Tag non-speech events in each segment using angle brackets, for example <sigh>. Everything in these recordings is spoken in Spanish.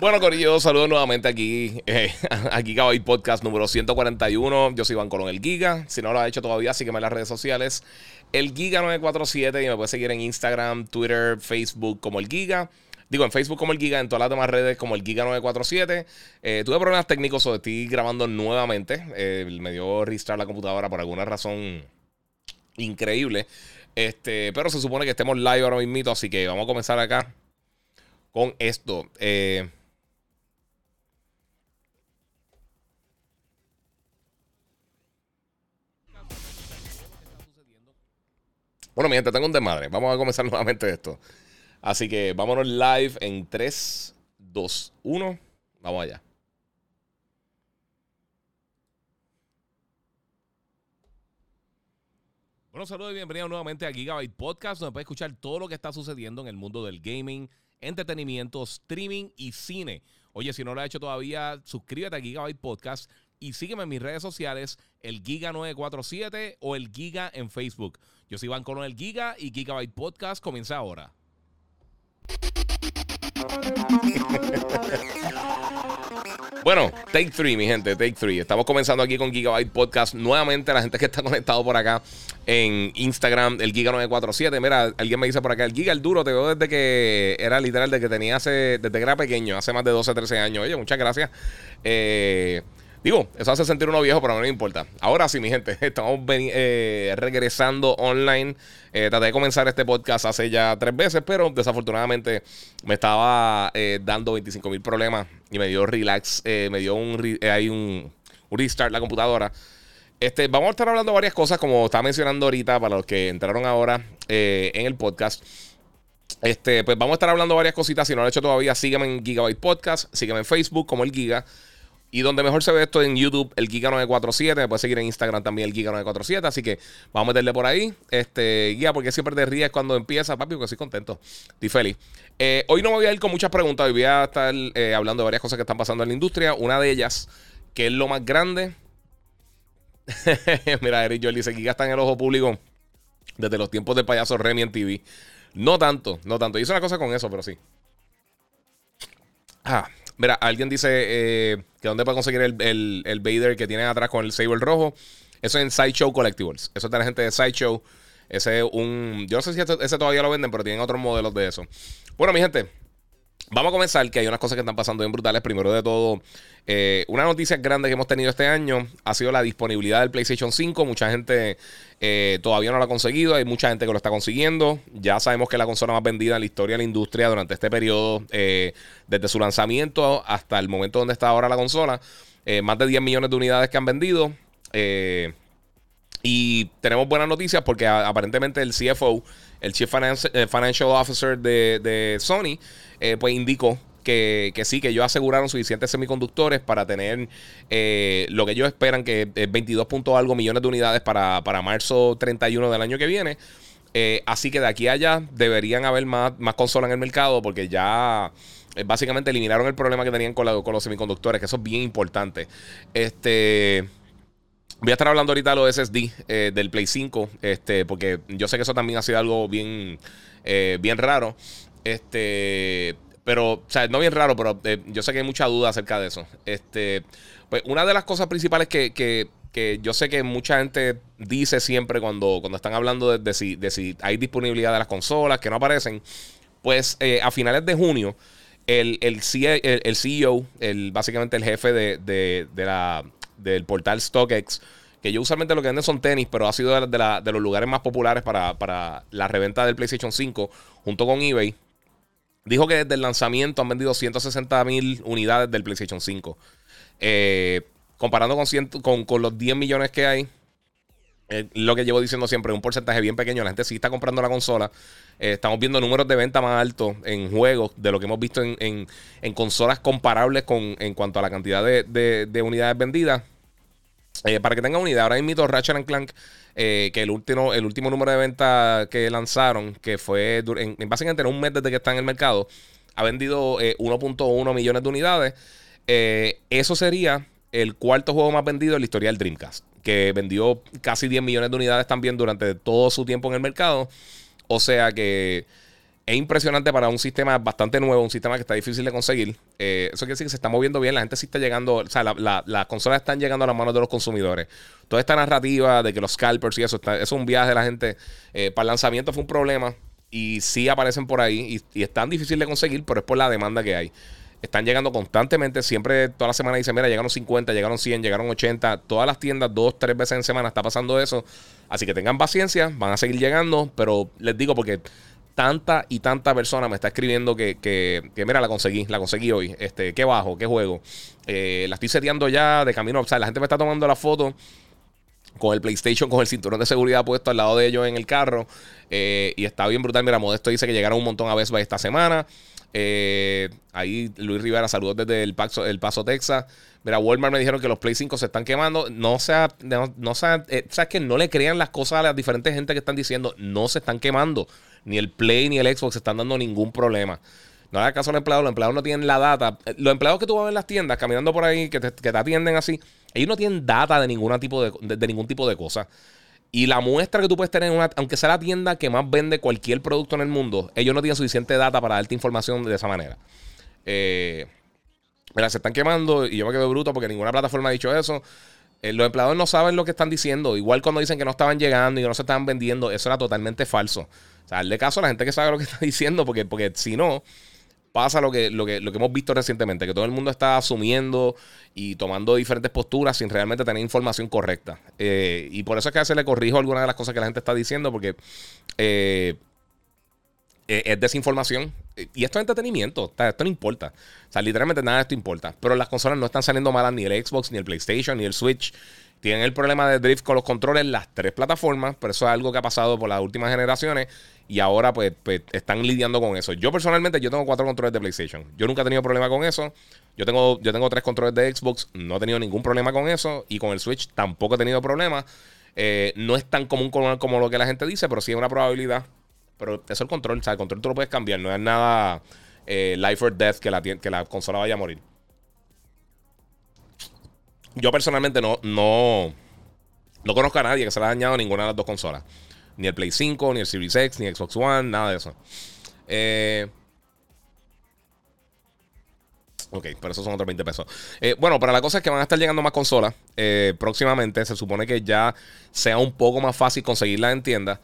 Bueno, Corillo, saludos nuevamente aquí, eh, <laughs> aquí Gigabyte Podcast número 141. Yo soy Iván Colón, el Giga. Si no lo has hecho todavía, sígueme en las redes sociales. El Giga947 y me puedes seguir en Instagram, Twitter, Facebook como el Giga. Digo, en Facebook como el Giga, en todas las demás redes como el Giga947. Eh, tuve problemas técnicos, o estoy grabando nuevamente. Eh, me dio restart la computadora por alguna razón increíble. Este, pero se supone que estemos live ahora mismo, así que vamos a comenzar acá con esto. Eh, Bueno, mi gente, tengo un desmadre. Vamos a comenzar <laughs> nuevamente esto. Así que vámonos live en 3, 2, 1. Vamos allá. Bueno, saludos y bienvenidos nuevamente a Gigabyte Podcast, donde puedes escuchar todo lo que está sucediendo en el mundo del gaming, entretenimiento, streaming y cine. Oye, si no lo has hecho todavía, suscríbete a Gigabyte Podcast y sígueme en mis redes sociales, el Giga947 o el Giga en Facebook. Yo soy Iván Colón el Giga y Gigabyte Podcast comienza ahora. <laughs> Bueno, take three, mi gente, take three. Estamos comenzando aquí con Gigabyte Podcast. Nuevamente, la gente que está conectado por acá en Instagram, el Giga947. Mira, alguien me dice por acá, el Giga, el duro, te veo desde que era literal, desde que tenía hace, desde que era pequeño, hace más de 12, 13 años. Oye, muchas gracias. Eh, Digo, eso hace sentir uno viejo, pero no me importa. Ahora sí, mi gente, <laughs> estamos eh, regresando online. Eh, traté de comenzar este podcast hace ya tres veces, pero desafortunadamente me estaba eh, dando 25 mil problemas y me dio relax, me dio un, hay un, restart la computadora. Este, vamos a estar hablando varias cosas, como estaba mencionando ahorita, para los que entraron ahora en el podcast. Este, pues vamos a estar hablando varias cositas. Si no lo he hecho todavía, sígueme en Gigabyte Podcast, sígueme en Facebook como el Giga. Y donde mejor se ve esto en YouTube, el Giga947. Me puedes seguir en Instagram también, el Giga947. Así que vamos a meterle por ahí. Este, guía, porque siempre te ríes cuando empieza, papi, porque estoy contento. Estoy feliz. Eh, hoy no me voy a ir con muchas preguntas. Hoy voy a estar eh, hablando de varias cosas que están pasando en la industria. Una de ellas, que es lo más grande. <laughs> Mira, Eric Joel dice: Giga está en el ojo público desde los tiempos del payaso Remy en TV. No tanto, no tanto. Hice una cosa con eso, pero sí. Ah, Mira, alguien dice eh, que dónde puede conseguir el, el, el, Vader que tienen atrás con el saber rojo. Eso es en Sideshow Collectibles. Eso es de la gente de Sideshow. Ese es un. Yo no sé si ese todavía lo venden, pero tienen otros modelos de eso. Bueno, mi gente. Vamos a comenzar, que hay unas cosas que están pasando bien brutales. Primero de todo, eh, una noticia grande que hemos tenido este año ha sido la disponibilidad del PlayStation 5. Mucha gente eh, todavía no lo ha conseguido, hay mucha gente que lo está consiguiendo. Ya sabemos que es la consola más vendida en la historia de la industria durante este periodo, eh, desde su lanzamiento hasta el momento donde está ahora la consola. más de 10 millones de unidades que han vendido. y tenemos buenas noticias porque aparentemente el CFO, el Chief Financial Officer de Sony, pues indicó que, sí, que ellos aseguraron suficientes semiconductores para tener eh, lo que ellos esperan, que es 22 algo millones de unidades para, marzo 31 del año que viene. Eh, así que de aquí a allá deberían haber más, más consolas en el mercado porque ya eh, básicamente eliminaron el problema que tenían con, los semiconductores, que eso es bien importante. Este. Voy a estar hablando ahorita de los SSD del Play 5, este, porque yo sé que eso también ha sido algo bien, bien raro. Este, pero, o sea, no bien raro, pero eh, yo sé que hay mucha duda acerca de eso. Este, pues una de las cosas principales que, que, que yo sé que mucha gente dice siempre cuando, cuando están hablando de, si, de si hay disponibilidad de las consolas que no aparecen, pues eh, a finales de junio, el, el, el, CEO, el, básicamente el jefe de, de, la, del portal StockX, que yo usualmente lo que venden son tenis, pero ha sido de, de, de los lugares más populares para, para la reventa del PlayStation 5 junto con eBay. Dijo que desde el lanzamiento han vendido 160 mil unidades del PlayStation 5. Eh, comparando con, con, los 10 millones que hay, eh, lo que llevo diciendo siempre, un porcentaje bien pequeño. La gente sí está comprando la consola. Eh, estamos viendo números de venta más altos en juegos de lo que hemos visto en, consolas comparables con, en cuanto a la cantidad de, de unidades vendidas. Eh, para que tengan una idea, ahora mismo Ratchet Clank, eh, que el último, el último número de venta que lanzaron, que fue en, básicamente en un mes desde que está en el mercado, ha vendido 1.1 millones de unidades. eso sería el cuarto juego más vendido en la historia del Dreamcast, que vendió casi 10 millones de unidades también durante todo su tiempo en el mercado. O sea que es impresionante para un sistema bastante nuevo, un sistema que está difícil de conseguir. Eh, eso quiere decir que se está moviendo bien, la gente sí está llegando, o sea, las consolas están llegando a las manos de los consumidores. Toda esta narrativa de que los scalpers y eso, eso es un viaje de la gente. Eh, para el lanzamiento fue un problema y sí aparecen por ahí y, y es tan difícil de conseguir, pero es por la demanda que hay. Están llegando constantemente, siempre toda la semana dicen, mira, llegaron 50, llegaron 100, llegaron 80. Todas las tiendas, dos, tres veces en semana está pasando eso. Así que tengan paciencia, van a seguir llegando, pero les digo porque tanta y tanta persona me está escribiendo que, que, mira, la conseguí, la conseguí hoy. Este, qué bajo, qué juego. Eh, la estoy seteando ya de camino. O sea, la gente me está tomando la foto con el PlayStation, con el cinturón de seguridad puesto al lado de ellos en el carro. Eh, y está bien brutal. Mira, Modesto dice que llegaron un montón a Best esta semana. Eh, ahí Luis Rivera, saludos desde el Paso, el Paso, Texas. Mira, Walmart me dijeron que los Play 5 se están quemando. No sea, no, no sea, sabes que no le crean las cosas a las diferentes gente que están diciendo. No se están quemando. Ni el Play ni el Xbox están dando ningún problema. No hagas caso a los empleados, los empleados no tienen la data. Los empleados que tú vas en las tiendas, caminando por ahí, que te, atienden así, ellos no tienen data de, ninguna tipo de, ningún tipo de cosa. Y la muestra que tú puedes tener, una, aunque sea la tienda que más vende cualquier producto en el mundo, ellos no tienen suficiente data para darte información de esa manera. Eh, mira, se están quemando y yo me quedo bruto porque ninguna plataforma ha dicho eso. Eh, los empleados no saben lo que están diciendo. Igual cuando dicen que no estaban llegando y que no se estaban vendiendo, eso era totalmente falso. O sea, caso a la gente que sabe lo que <laughs> está diciendo, porque, porque si no, pasa lo que, lo, que, lo que hemos visto recientemente, que todo el mundo está asumiendo y tomando diferentes posturas sin realmente tener información correcta. Eh, y por eso es que a veces le corrijo algunas de las cosas que la gente está diciendo, porque eh, e, es desinformación. Y esto es entretenimiento. esto no importa. O sea, literalmente nada de esto importa. Pero las consolas no están saliendo malas ni el Xbox, ni el PlayStation, ni el Switch. Tienen el problema de drift con los controles las tres plataformas, pero eso es algo que ha pasado por las últimas generaciones y ahora pues, pues, están lidiando con eso. Yo personalmente yo tengo cuatro controles de PlayStation. Yo nunca he tenido problema con eso. Yo tengo, yo tengo tres controles de Xbox, no he tenido ningún problema con eso y con el Switch tampoco he tenido problema. Eh, no es tan común como, como, lo que la gente dice, pero sí es una probabilidad. Pero eso es el control, o sea, el control tú lo puedes cambiar, no es nada eh, life or death que la, que la consola vaya a morir. Yo personalmente no, no, no conozco a nadie que se le haya dañado ninguna de las dos consolas. Ni el Play 5, ni el Series X, ni Xbox One, nada de eso. Eh, ok, pero esos son otros 20 pesos. Eh, bueno, para la cosa es que van a estar llegando más consolas eh, próximamente. Se supone que ya sea un poco más fácil conseguirlas en tiendas.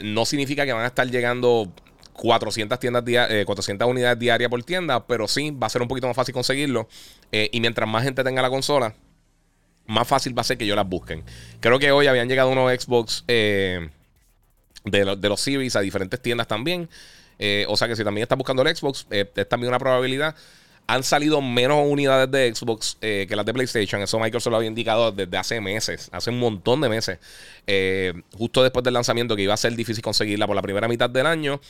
no significa que van a estar llegando 400, tiendas 400 unidades diarias por tienda, pero sí va a ser un poquito más fácil conseguirlo. Eh, y mientras más gente tenga la consola, más fácil va a ser que yo las busquen. Creo que hoy habían llegado unos Xbox eh, de, de, los Series a diferentes tiendas también. Eh, o sea que si también estás buscando el Xbox, es también una probabilidad. Han salido menos unidades de Xbox que las de PlayStation. Eso Microsoft lo había indicado desde hace meses, hace un montón de meses. justo después del lanzamiento, que iba a ser difícil conseguirla por la primera mitad del año.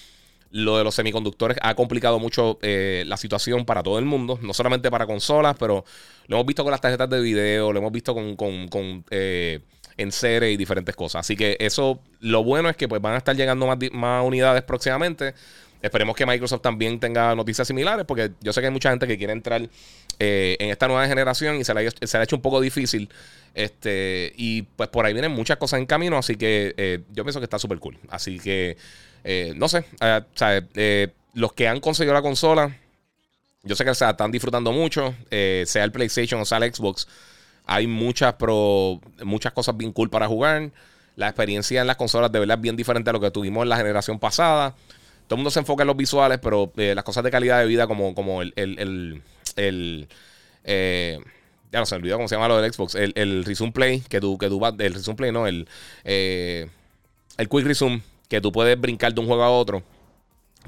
Lo de los semiconductores ha complicado mucho eh, la situación para todo el mundo, no solamente para consolas, pero lo hemos visto con las tarjetas de video, lo hemos visto con, con, eh, en serie y diferentes cosas. Así que eso, lo bueno es que pues van a estar llegando más, más unidades próximamente. Esperemos que Microsoft también tenga noticias similares, porque yo sé que hay mucha gente que quiere entrar eh, en esta nueva generación y se le, ha, hecho un poco difícil. Este, y pues por ahí vienen muchas cosas en camino, así que yo pienso que está súper cool. Así que eh, no sé, eh, eh, los que han conseguido la consola, yo sé que se están disfrutando mucho, sea el PlayStation o sea el Xbox. Hay muchas, pro, muchas cosas bien cool para jugar. La experiencia en las consolas de verdad es bien diferente a lo que tuvimos en la generación pasada. Todo el mundo se enfoca en los visuales, pero las cosas de calidad de vida, como, como el, el, el, ya no sé, olvidó cómo se llama lo del Xbox. El, el Resume Play, que tú, que tú vas. El Resume Play, no, el, el Quick Resume, que tú puedes brincar de un juego a otro,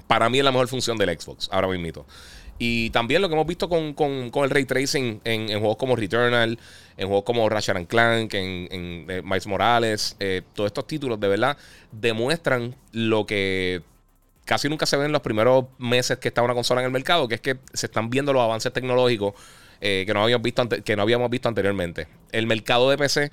para mí es la mejor función del Xbox, ahora mismo. Y también lo que hemos visto con, el ray tracing en, juegos como Returnal, en juegos como Ratchet Clank, en, en eh, Miles Morales, eh, todos estos títulos de verdad demuestran lo que casi nunca se ve en los primeros meses que está una consola en el mercado, que es que se están viendo los avances tecnológicos que, no habíamos visto que no habíamos visto anteriormente. El mercado de PC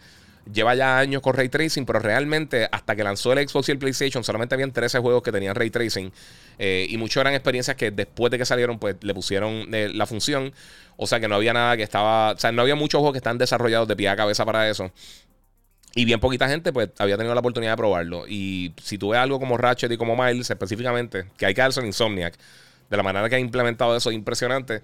lleva ya años con ray tracing, pero realmente hasta que lanzó el Xbox y el PlayStation solamente habían 13 juegos que tenían ray tracing eh, y muchos eran experiencias que después de que salieron pues le pusieron eh, la función, o sea que no había nada que estaba, o sea, no había muchos juegos que están desarrollados de pie a cabeza para eso. Y bien poquita gente pues había tenido la oportunidad de probarlo. Y si tú ves algo como Ratchet y como Miles específicamente, que hay que en Insomniac, de la manera que ha implementado eso, impresionante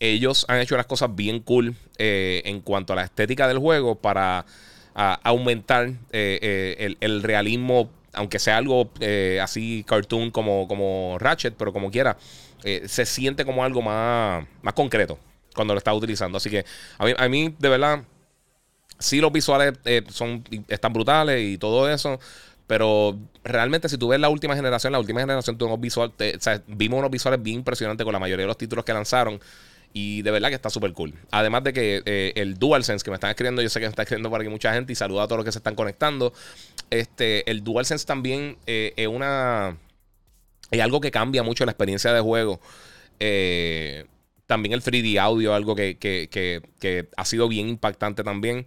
ellos han hecho las cosas bien cool eh, en cuanto a la estética del juego para aumentar eh, eh, el, realismo, aunque sea algo así cartoon como, como Ratchet, pero como quiera, se siente como algo más, más concreto cuando lo está utilizando. Así que a mí, a mí de verdad, sí los visuales son, están brutales y todo eso. Pero realmente, si tú ves la última generación, la última generación tuvimos visual, vimos unos visuales bien impresionantes con la mayoría de los títulos que lanzaron. Y de verdad que está súper cool. Además de que eh, el DualSense que me están escribiendo, yo sé que me está escribiendo para aquí mucha gente y saluda a todos los que se están conectando. Este, el DualSense también eh, es una. Es algo que cambia mucho la experiencia de juego. Eh, también el 3D audio, algo que, ha sido bien impactante también.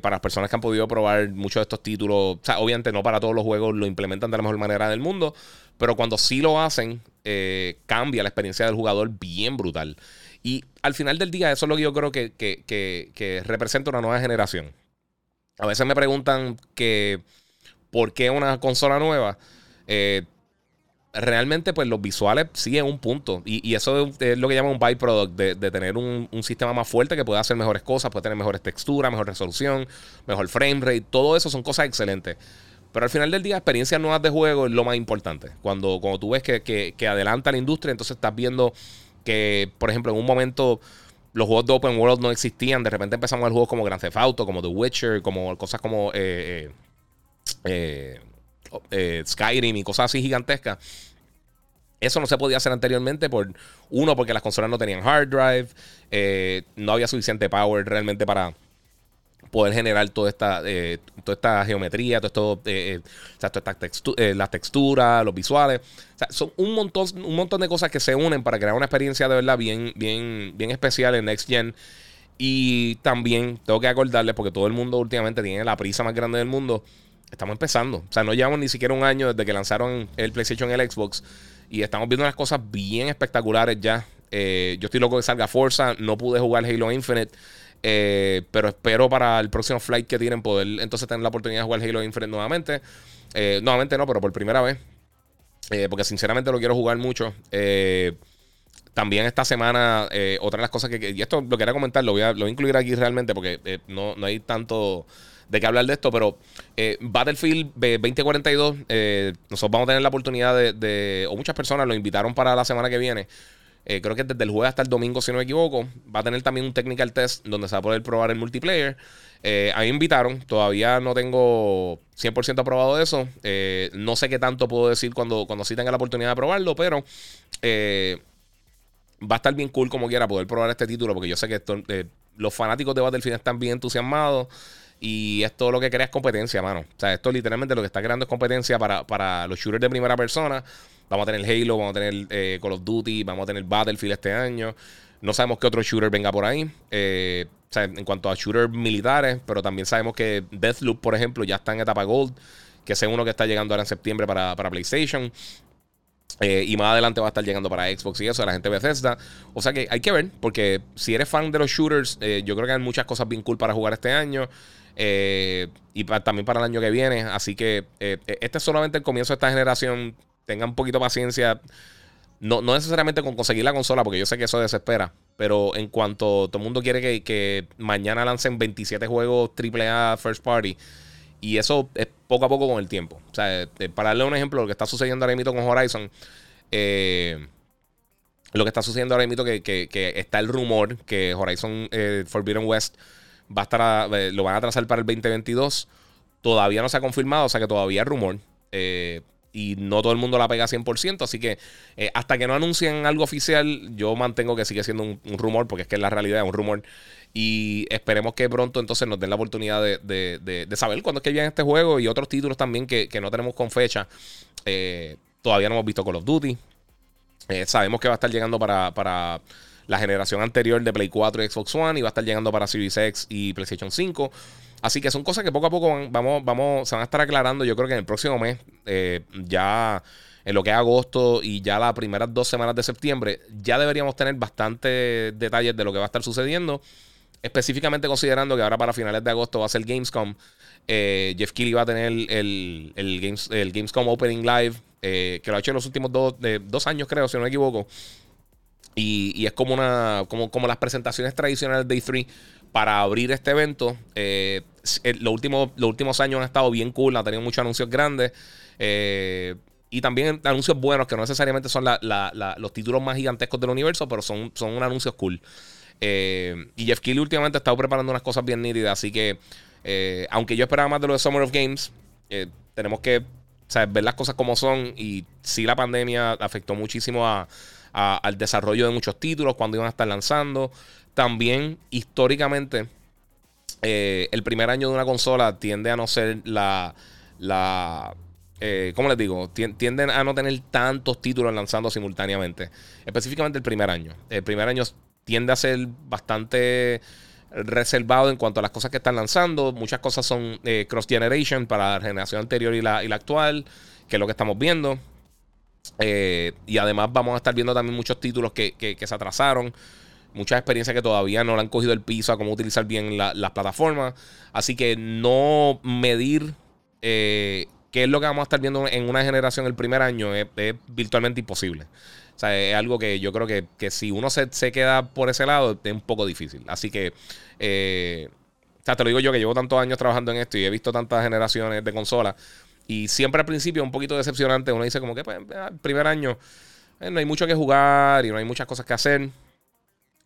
para las personas que han podido probar muchos de estos títulos, o sea, obviamente no para todos los juegos lo implementan de la mejor manera del mundo, pero cuando sí lo hacen, cambia la experiencia del jugador bien brutal. Y al final del día, eso es lo que yo creo que, representa una nueva generación. A veces me preguntan que por qué una consola nueva. Eh, realmente, pues los visuales es un punto. Y, eso es, lo que llama un byproduct de, tener un, sistema más fuerte que pueda hacer mejores cosas, puede tener mejores texturas, mejor resolución, mejor frame rate. Todo eso son cosas excelentes. Pero al final del día, experiencias nuevas de juego es lo más importante. Cuando, cuando tú ves que, que adelanta la industria, entonces estás viendo que, por ejemplo, en un momento los juegos de open world no existían. De repente empezamos a ver juegos como Grand Theft Auto, como The Witcher, como cosas como eh, eh, eh, Skyrim y cosas así gigantescas. Eso no se podía hacer anteriormente por uno, porque las consolas no tenían hard drive, no había suficiente power realmente para poder generar toda esta, eh, toda esta geometría, todo esto, eh, eh, las texturas, los visuales. O sea, son un montón, un montón de cosas que se unen para crear una experiencia de verdad bien, bien, bien especial en Next Gen. Y también tengo que acordarles, porque todo el mundo últimamente tiene la prisa más grande del mundo. Estamos empezando. O sea, no llevamos ni siquiera un año desde que lanzaron el PlayStation y el Xbox. Y estamos viendo unas cosas bien espectaculares ya. yo estoy loco que salga Forza. No pude jugar Halo Infinite. Eh, pero espero para el próximo flight que tienen poder entonces tener la oportunidad de jugar Halo Infinite nuevamente. Eh, nuevamente no, pero por primera vez. Eh, porque sinceramente lo quiero jugar mucho. también esta semana, otra de las cosas que, Y esto lo quería comentar, lo voy a, lo incluir aquí realmente porque no, no, hay tanto de qué hablar de esto, pero Battlefield 2042, nosotros vamos a tener la oportunidad de, de, O muchas personas lo invitaron para la semana que viene. Eh, creo que desde el jueves hasta el domingo, si no me equivoco. Va a tener también un technical test donde se va a poder probar el multiplayer. Eh, a mí me invitaron, todavía no tengo 100% aprobado eso. Eh, no sé qué tanto puedo decir cuando, cuando sí tenga la oportunidad de probarlo, pero va a estar bien cool como quiera poder probar este título, porque yo sé que los fanáticos de Battlefield están bien entusiasmados. Y esto lo que crea es competencia, mano. O sea, esto literalmente lo que está creando es competencia para, para los shooters de primera persona. Vamos a tener Halo, vamos a tener eh, Call of Duty, vamos a tener Battlefield este año. No sabemos qué otro shooter venga por ahí. Eh, o sea, en cuanto a shooters militares, pero también sabemos que Deathloop, por ejemplo, ya está en etapa Gold, que es uno que está llegando ahora en septiembre para, PlayStation. Eh, y más adelante va a estar llegando para Xbox y eso, la gente Bethesda. O sea que hay que ver, porque si eres fan de los shooters, yo creo que hay muchas cosas bien cool para jugar este año. Y también para el año que viene. Así que este es solamente el comienzo de esta generación tengan un poquito de paciencia. No, no necesariamente con conseguir la consola, porque yo sé que eso desespera. Pero en cuanto todo el mundo quiere que, mañana lancen 27 juegos AAA First Party. Y eso es poco a poco con el tiempo. O sea, eh, para darle un ejemplo, lo que está sucediendo ahora mismo con Horizon. Eh, lo que está sucediendo ahora mismo que, que, está el rumor que Horizon eh, Forbidden West va a estar lo van a trazar para el 2022. Todavía no se ha confirmado, o sea que todavía es rumor. Eh, y no todo el mundo la pega 100%. Así que eh, hasta que no anuncien algo oficial, yo mantengo que sigue siendo un, rumor, porque es que es la realidad, es un rumor. Y esperemos que pronto entonces nos den la oportunidad de, saber cuándo es que viene este juego y otros títulos también que, no tenemos con fecha. Eh, todavía no hemos visto Call of Duty. Eh, sabemos que va a estar llegando para, la generación anterior de Play 4 y Xbox One y va a estar llegando para Series X y PlayStation 5. Así que son cosas que poco a poco vamos, vamos, se van a estar aclarando. Yo creo que en el próximo mes, eh, ya en lo que es agosto y ya las primeras dos semanas de septiembre, ya deberíamos tener bastantes detalles de lo que va a estar sucediendo. Específicamente considerando que ahora para finales de agosto va a ser Gamescom. Eh, Jeff Keighley va a tener el, el, Games, el Gamescom Opening Live, eh, que lo ha hecho en los últimos dos, dos años, creo, si no me equivoco. Y, es como una como, como las presentaciones tradicionales de E3 para abrir este evento. Eh, los, últimos, los últimos años han estado bien cool, ha tenido muchos anuncios grandes. Eh, y también anuncios buenos, que no necesariamente son los títulos más gigantescos del universo, pero son, son anuncios cool. Eh, y Jeff Keighley últimamente ha estado preparando unas cosas bien nítidas, así que aunque yo esperaba más de lo de Summer of Games, tenemos que ver las cosas como son. Y sí la pandemia afectó muchísimo a, al desarrollo de muchos títulos cuando iban a estar lanzando. También históricamente eh, el primer año de una consola tiende a no ser la... la eh, ¿Cómo les digo? Tienden a no tener tantos títulos lanzando simultáneamente. Específicamente el primer año. El primer año tiende a ser bastante reservado en cuanto a las cosas que están lanzando. Muchas cosas son eh, cross generation para la generación anterior y la, y la actual, que es lo que estamos viendo. Eh, y además vamos a estar viendo también muchos títulos que, se atrasaron. Muchas experiencias que todavía no le han cogido el piso a cómo utilizar bien las plataformas. Así que no medir eh, qué es lo que vamos a estar viendo en una generación el primer año es, virtualmente imposible. O sea, es algo que yo creo que, si uno se, queda por ese lado es un poco difícil. Así que, eh, o sea, te lo digo yo que llevo tantos años trabajando en esto y he visto tantas generaciones de consolas y siempre al principio es un poquito decepcionante. Uno dice como que, pues, el primer año eh, no hay mucho que jugar y no hay muchas cosas que hacer.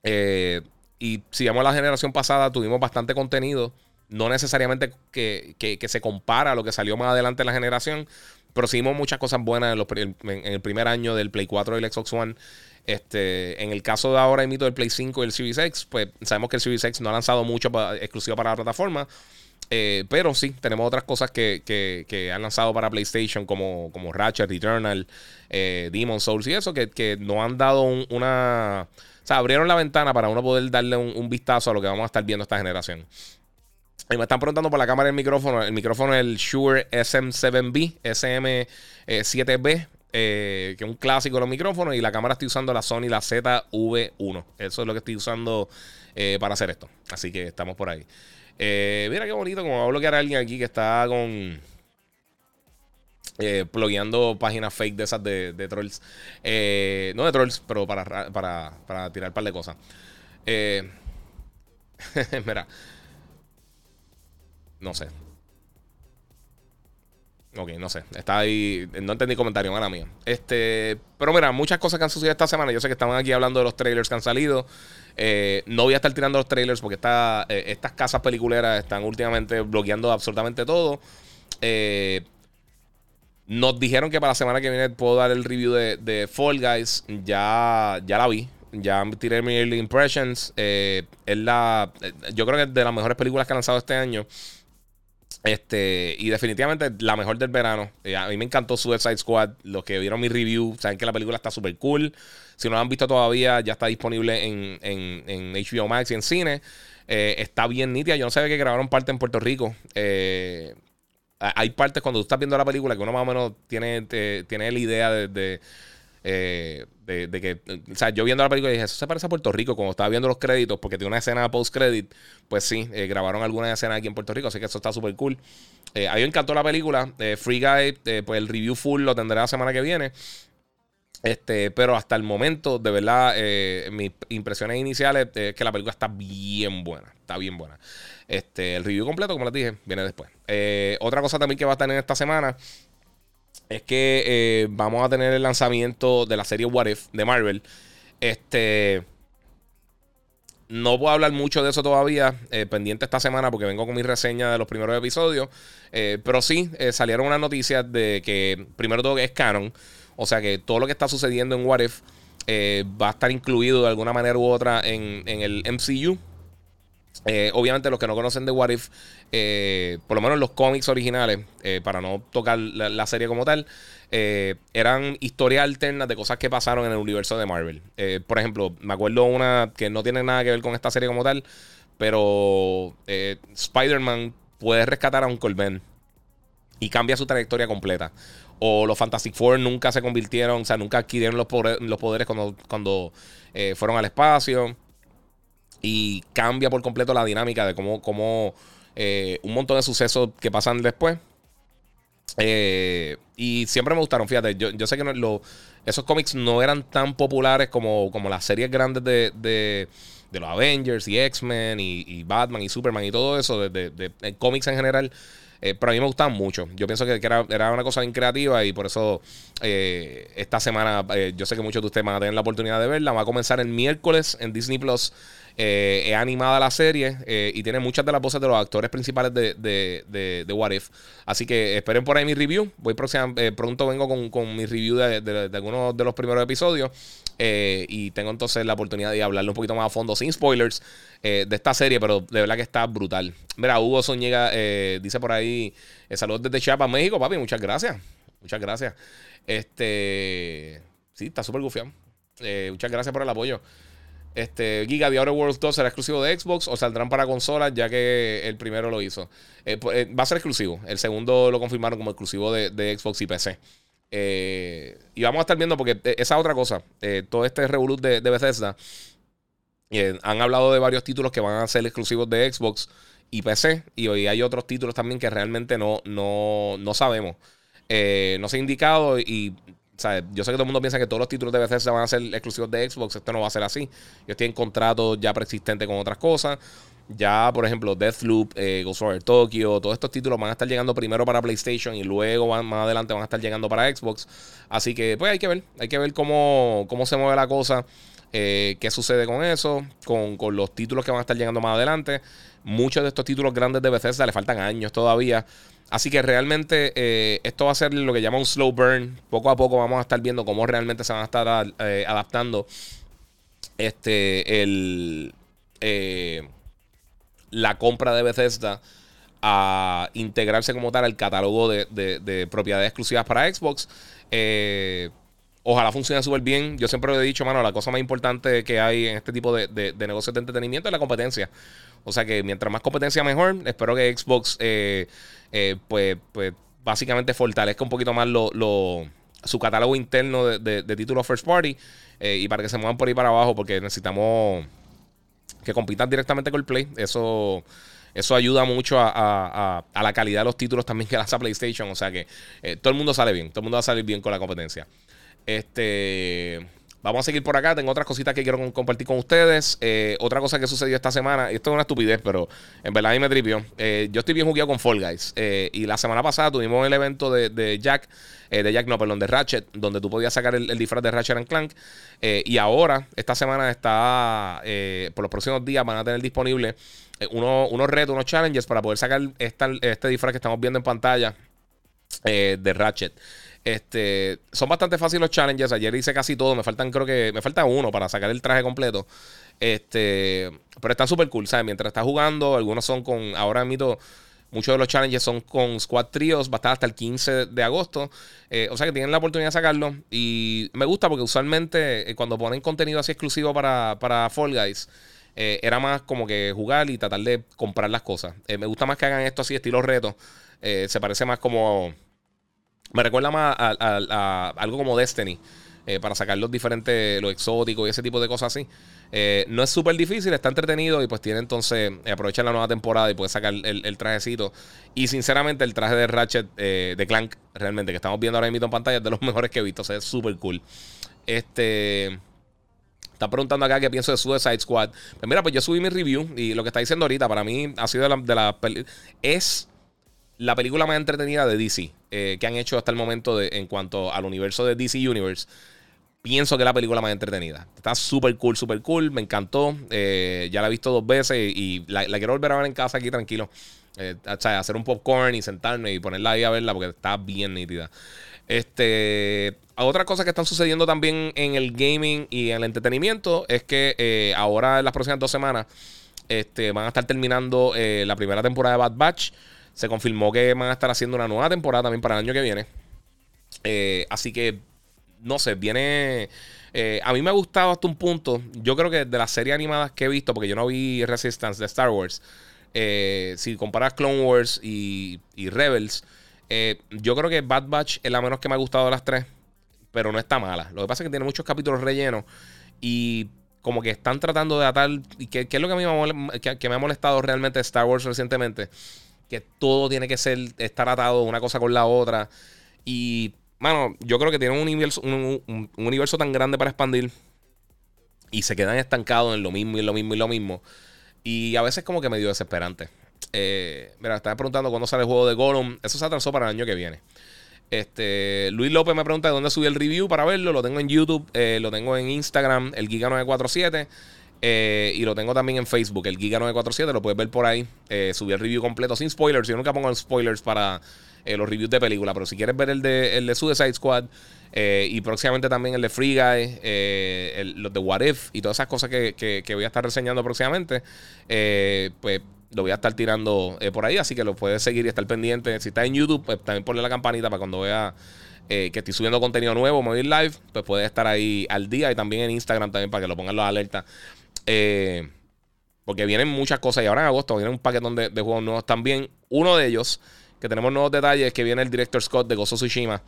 Eh, y si vamos a la generación pasada, tuvimos bastante contenido. No necesariamente que, se compara a lo que salió más adelante en la generación. Pero sí vimos muchas cosas buenas en, el primer año del Play 4 y el Xbox One. Este, en el caso de ahora, mito del Play 5 y el Series X, pues sabemos que el Series X no ha lanzado mucho exclusivo para la plataforma. Eh, pero sí, tenemos otras cosas que, han lanzado para PlayStation, como, como Ratchet, Eternal, eh, Demon Souls y eso, que, no han dado una. O sea, abrieron la ventana para uno poder darle un, vistazo a lo que vamos a estar viendo esta generación. Y me están preguntando por la cámara del micrófono. El micrófono es el Shure SM7B, SM7B, eh, que es un clásico de los micrófonos. Y la cámara estoy usando la Sony, la ZV1. Eso es lo que estoy usando para hacer esto. Así que estamos por ahí. Eh, mira qué bonito, como va a bloquear a alguien aquí que está con. Eh, plugueando páginas fake de esas de, trolls. Eh, no de trolls, pero para, para, tirar un par de cosas. Eh, <laughs> mira. No sé. Ok, no sé. Está ahí. No entendí comentario, mala mía. Este. Pero mira, muchas cosas que han sucedido esta semana. Yo sé que estaban aquí hablando de los trailers que han salido. Eh, no voy a estar tirando los trailers porque eh, estas casas peliculeras están últimamente bloqueando absolutamente todo. Eh, nos dijeron que para la semana que viene puedo dar el review de, Fall Guys. Ya, ya la vi. Ya tiré mi early impressions. es la, yo creo que es de las mejores películas que han lanzado este año. Este, y definitivamente la mejor del verano. a mí me encantó Suicide Squad. Los que vieron mi review saben que la película está súper cool. Si no lo han visto todavía, ya está disponible en, en, HBO Max y en cine. Eh, está bien nítida. Yo no sabía que grabaron parte en Puerto Rico. Eh, hay partes cuando tú estás viendo la película que uno más o menos tiene, tiene la idea de, eh, de, de, que, o sea, yo viendo la película dije, eso se parece a Puerto Rico, cuando estaba viendo los créditos, porque tiene una escena post-credit, pues sí, grabaron algunas escenas aquí en Puerto Rico, así que eso está súper cool. a mí me encantó la película, Free Guy, pues el review full lo tendré la semana que viene. Este, pero hasta el momento, de verdad, eh, mis impresiones iniciales es que la película está bien buena. Está bien buena. Este, el review completo, como les dije, viene después. Eh, otra cosa también que va a estar en esta semana es que eh, vamos a tener el lanzamiento de la serie What If de Marvel. Este. No puedo hablar mucho de eso todavía, pendiente esta semana porque vengo con mi reseña de los primeros episodios. pero sí, salieron unas noticias de que, primero todo, es canon. O sea que todo lo que está sucediendo en What If eh, va a estar incluido de alguna manera u otra en, el MCU. Eh, obviamente los que no conocen de What If, eh, por lo menos los cómics originales, para no tocar la, serie como tal, eran historias alternas de cosas que pasaron en el universo de Marvel. por ejemplo, me acuerdo una que no tiene nada que ver con esta serie como tal, pero Spider-Man puede rescatar a un Colben y cambia su trayectoria completa. O los Fantastic Four nunca se convirtieron, o sea, nunca adquirieron los, poderes, cuando, cuando fueron al espacio y cambia por completo la dinámica de cómo, cómo eh, un montón de sucesos que pasan después. Eh, y siempre me gustaron, fíjate, yo, sé que no, esos cómics no eran tan populares como, como las series grandes de, de, los Avengers y X-Men y, Batman y Superman y todo eso, de, de cómics en general. Eh, pero a mí me gustaban mucho. Yo pienso que, era, era, una cosa bien creativa y por eso esta semana yo sé que muchos de ustedes van a tener la oportunidad de verla. Va a comenzar el miércoles en Disney Plus. Eh, es animada la serie eh, y tiene muchas de las voces de los actores principales de, de, de, What If. Así que esperen por ahí mi review. Voy próxima, eh, pronto vengo con, con mi review de, algunos de los primeros episodios. Y tengo entonces la oportunidad de hablarle un poquito más a fondo, sin spoilers, de esta serie, pero de verdad que está brutal. Mira, Hugo Zúñiga dice por ahí: Saludos desde Chiapas, México, papi. Muchas gracias. Muchas gracias. Este. Sí, está súper gufiado. muchas gracias por el apoyo. Este, Giga The Outer Worlds 2 será exclusivo de Xbox o saldrán para consolas ya que el primero lo hizo. Eh, pues, eh, va a ser exclusivo. El segundo lo confirmaron como exclusivo de, Xbox y PC. Eh, y vamos a estar viendo porque esa otra cosa, todo este revolut de, Bethesda, han hablado de varios títulos que van a ser exclusivos de Xbox y PC. Y hoy hay otros títulos también que realmente no, no, no sabemos. no se ha indicado y yo sé que todo el mundo piensa que todos los títulos de Bethesda van a ser exclusivos de Xbox. Esto no va a ser así. Ellos tienen contratos ya preexistentes con otras cosas. Ya, por ejemplo, Deathloop, eh, Ghost Over Tokyo, todos estos títulos van a estar llegando primero para PlayStation y luego más adelante van a estar llegando para Xbox. Así que, pues hay que ver. Hay que ver cómo, cómo se mueve la cosa. Eh, qué sucede con eso, con, con, los títulos que van a estar llegando más adelante. Muchos de estos títulos grandes de Bethesda le faltan años todavía. Así que realmente eh, esto va a ser lo que llama un slow burn. Poco a poco vamos a estar viendo cómo realmente se van a estar eh, adaptando este el la compra de Bethesda a integrarse como tal al catálogo de, propiedades exclusivas para Xbox. ojalá funcione súper bien. Yo siempre lo he dicho, mano, la cosa más importante que hay en este tipo de, de negocios de entretenimiento es la competencia. O sea que mientras más competencia mejor. Espero que Xbox eh, pues, pues básicamente fortalezca un poquito más lo, su catálogo interno de, títulos first party eh, y para que se muevan por ahí para abajo porque necesitamos que compitan directamente con el Play. Eso, eso ayuda mucho a, la calidad de los títulos también que lanza PlayStation. O sea que eh, todo el mundo sale bien, todo el mundo va a salir bien con la competencia. Este... Vamos a seguir por acá. Tengo otras cositas que quiero compartir con ustedes. Eh, otra cosa que sucedió esta semana. Esto es una estupidez, pero en verdad a mí me tripió. Eh, yo estoy bien jugueado con Fall Guys. Y la semana pasada tuvimos el evento de, Jack. De Jack, no, perdón, de Ratchet. Donde tú podías sacar el, disfraz de Ratchet and Clank. y ahora, esta semana está. por los próximos días van a tener disponible unos retos, unos challenges para poder sacar este disfraz que estamos viendo en pantalla de Ratchet. Este, son bastante fáciles los challenges. Ayer hice casi todo. Me faltan, creo que, me falta uno para sacar el traje completo. Este, pero están súper cool, ¿sabes? Mientras estás jugando, algunos son con, ahora mito, muchos de los challenges son con Squad Trios, va a estar hasta el 15 de agosto. Eh, o sea que tienen la oportunidad de sacarlo. Y me gusta porque usualmente eh, cuando ponen contenido así exclusivo para, para Fall Guys, eh, era más como que jugar y tratar de comprar las cosas. me gusta más que hagan esto así, estilo reto. se parece más como me recuerda más a, algo como Destiny. Para sacar los diferentes, lo exótico y ese tipo de cosas así. Eh, no es súper difícil, está entretenido y pues tiene entonces, eh, aprovechar la nueva temporada y puede sacar el, trajecito. Y sinceramente el traje de Ratchet, de Clank, realmente, que estamos viendo ahora mismo en pantalla, es de los <laughs> mejores que he visto, o sea, es súper cool. Este... Está preguntando acá qué pienso de Suicide Squad. Pues mira, pues yo subí mi review y lo que está diciendo ahorita para mí ha sido de la, de la es la película más entretenida de DC eh, que han hecho hasta el momento de, en cuanto al universo de DC Universe. Pienso que es la película más entretenida. Está súper cool, súper cool. Me encantó. Eh, ya la he visto dos veces y la, quiero volver a ver en casa aquí tranquilo. Eh, hacer un popcorn y sentarme y ponerla ahí a verla porque está bien nítida. Este, otras cosas que están sucediendo también en el gaming y en el entretenimiento es que ahora en las próximas dos semanas Este, van a estar terminando eh, la primera temporada de Bad Batch. Se confirmó que van a estar haciendo una nueva temporada también para el año que viene. Eh, así que, no sé, viene... Eh, a mí me ha gustado hasta un punto. Yo creo que de las series animadas que he visto, porque yo no vi Resistance de Star Wars, si comparas Clone Wars y, y Rebels, yo creo que Bad Batch es la menos que me ha gustado de las tres, pero no está mala. Lo que pasa es que tiene muchos capítulos rellenos y como que están tratando de atar. ¿Y qué, es lo que, a mí me, que, me ha molestado realmente Star Wars recientemente? Que todo tiene que ser, estar atado una cosa con la otra. Y, mano, yo creo que tienen un universo, un, universo tan grande para expandir. Y se quedan estancados en lo mismo y lo mismo y lo mismo. Y a veces como que medio desesperante. Eh, mira, estaba preguntando cuándo sale el juego de Gollum. Eso se atrasó para el año que viene. Este, Luis López me pregunta de dónde subí el review para verlo. Lo tengo en YouTube, eh, lo tengo en Instagram, el Giga947. Eh, y lo tengo también en Facebook, el Giga947. Lo puedes ver por ahí. Eh, subí el review completo sin spoilers. Yo nunca pongo spoilers para los reviews de película. Pero si quieres ver el de, el de Suicide Squad y próximamente también el de Free Guy, los de What If y todas esas cosas que, que voy a estar reseñando próximamente, pues lo voy a estar tirando eh, por ahí, así que lo puedes seguir y estar pendiente. Si está en YouTube, pues también ponle la campanita para cuando vea eh, que estoy subiendo contenido nuevo, móvil live, pues puedes estar ahí al día y también en Instagram también para que lo pongan los alertas. Eh, porque vienen muchas cosas y ahora en agosto viene un paquetón de, juegos nuevos también. Uno de ellos, que tenemos nuevos detalles, que viene el director Scott de Gozo Tsushima.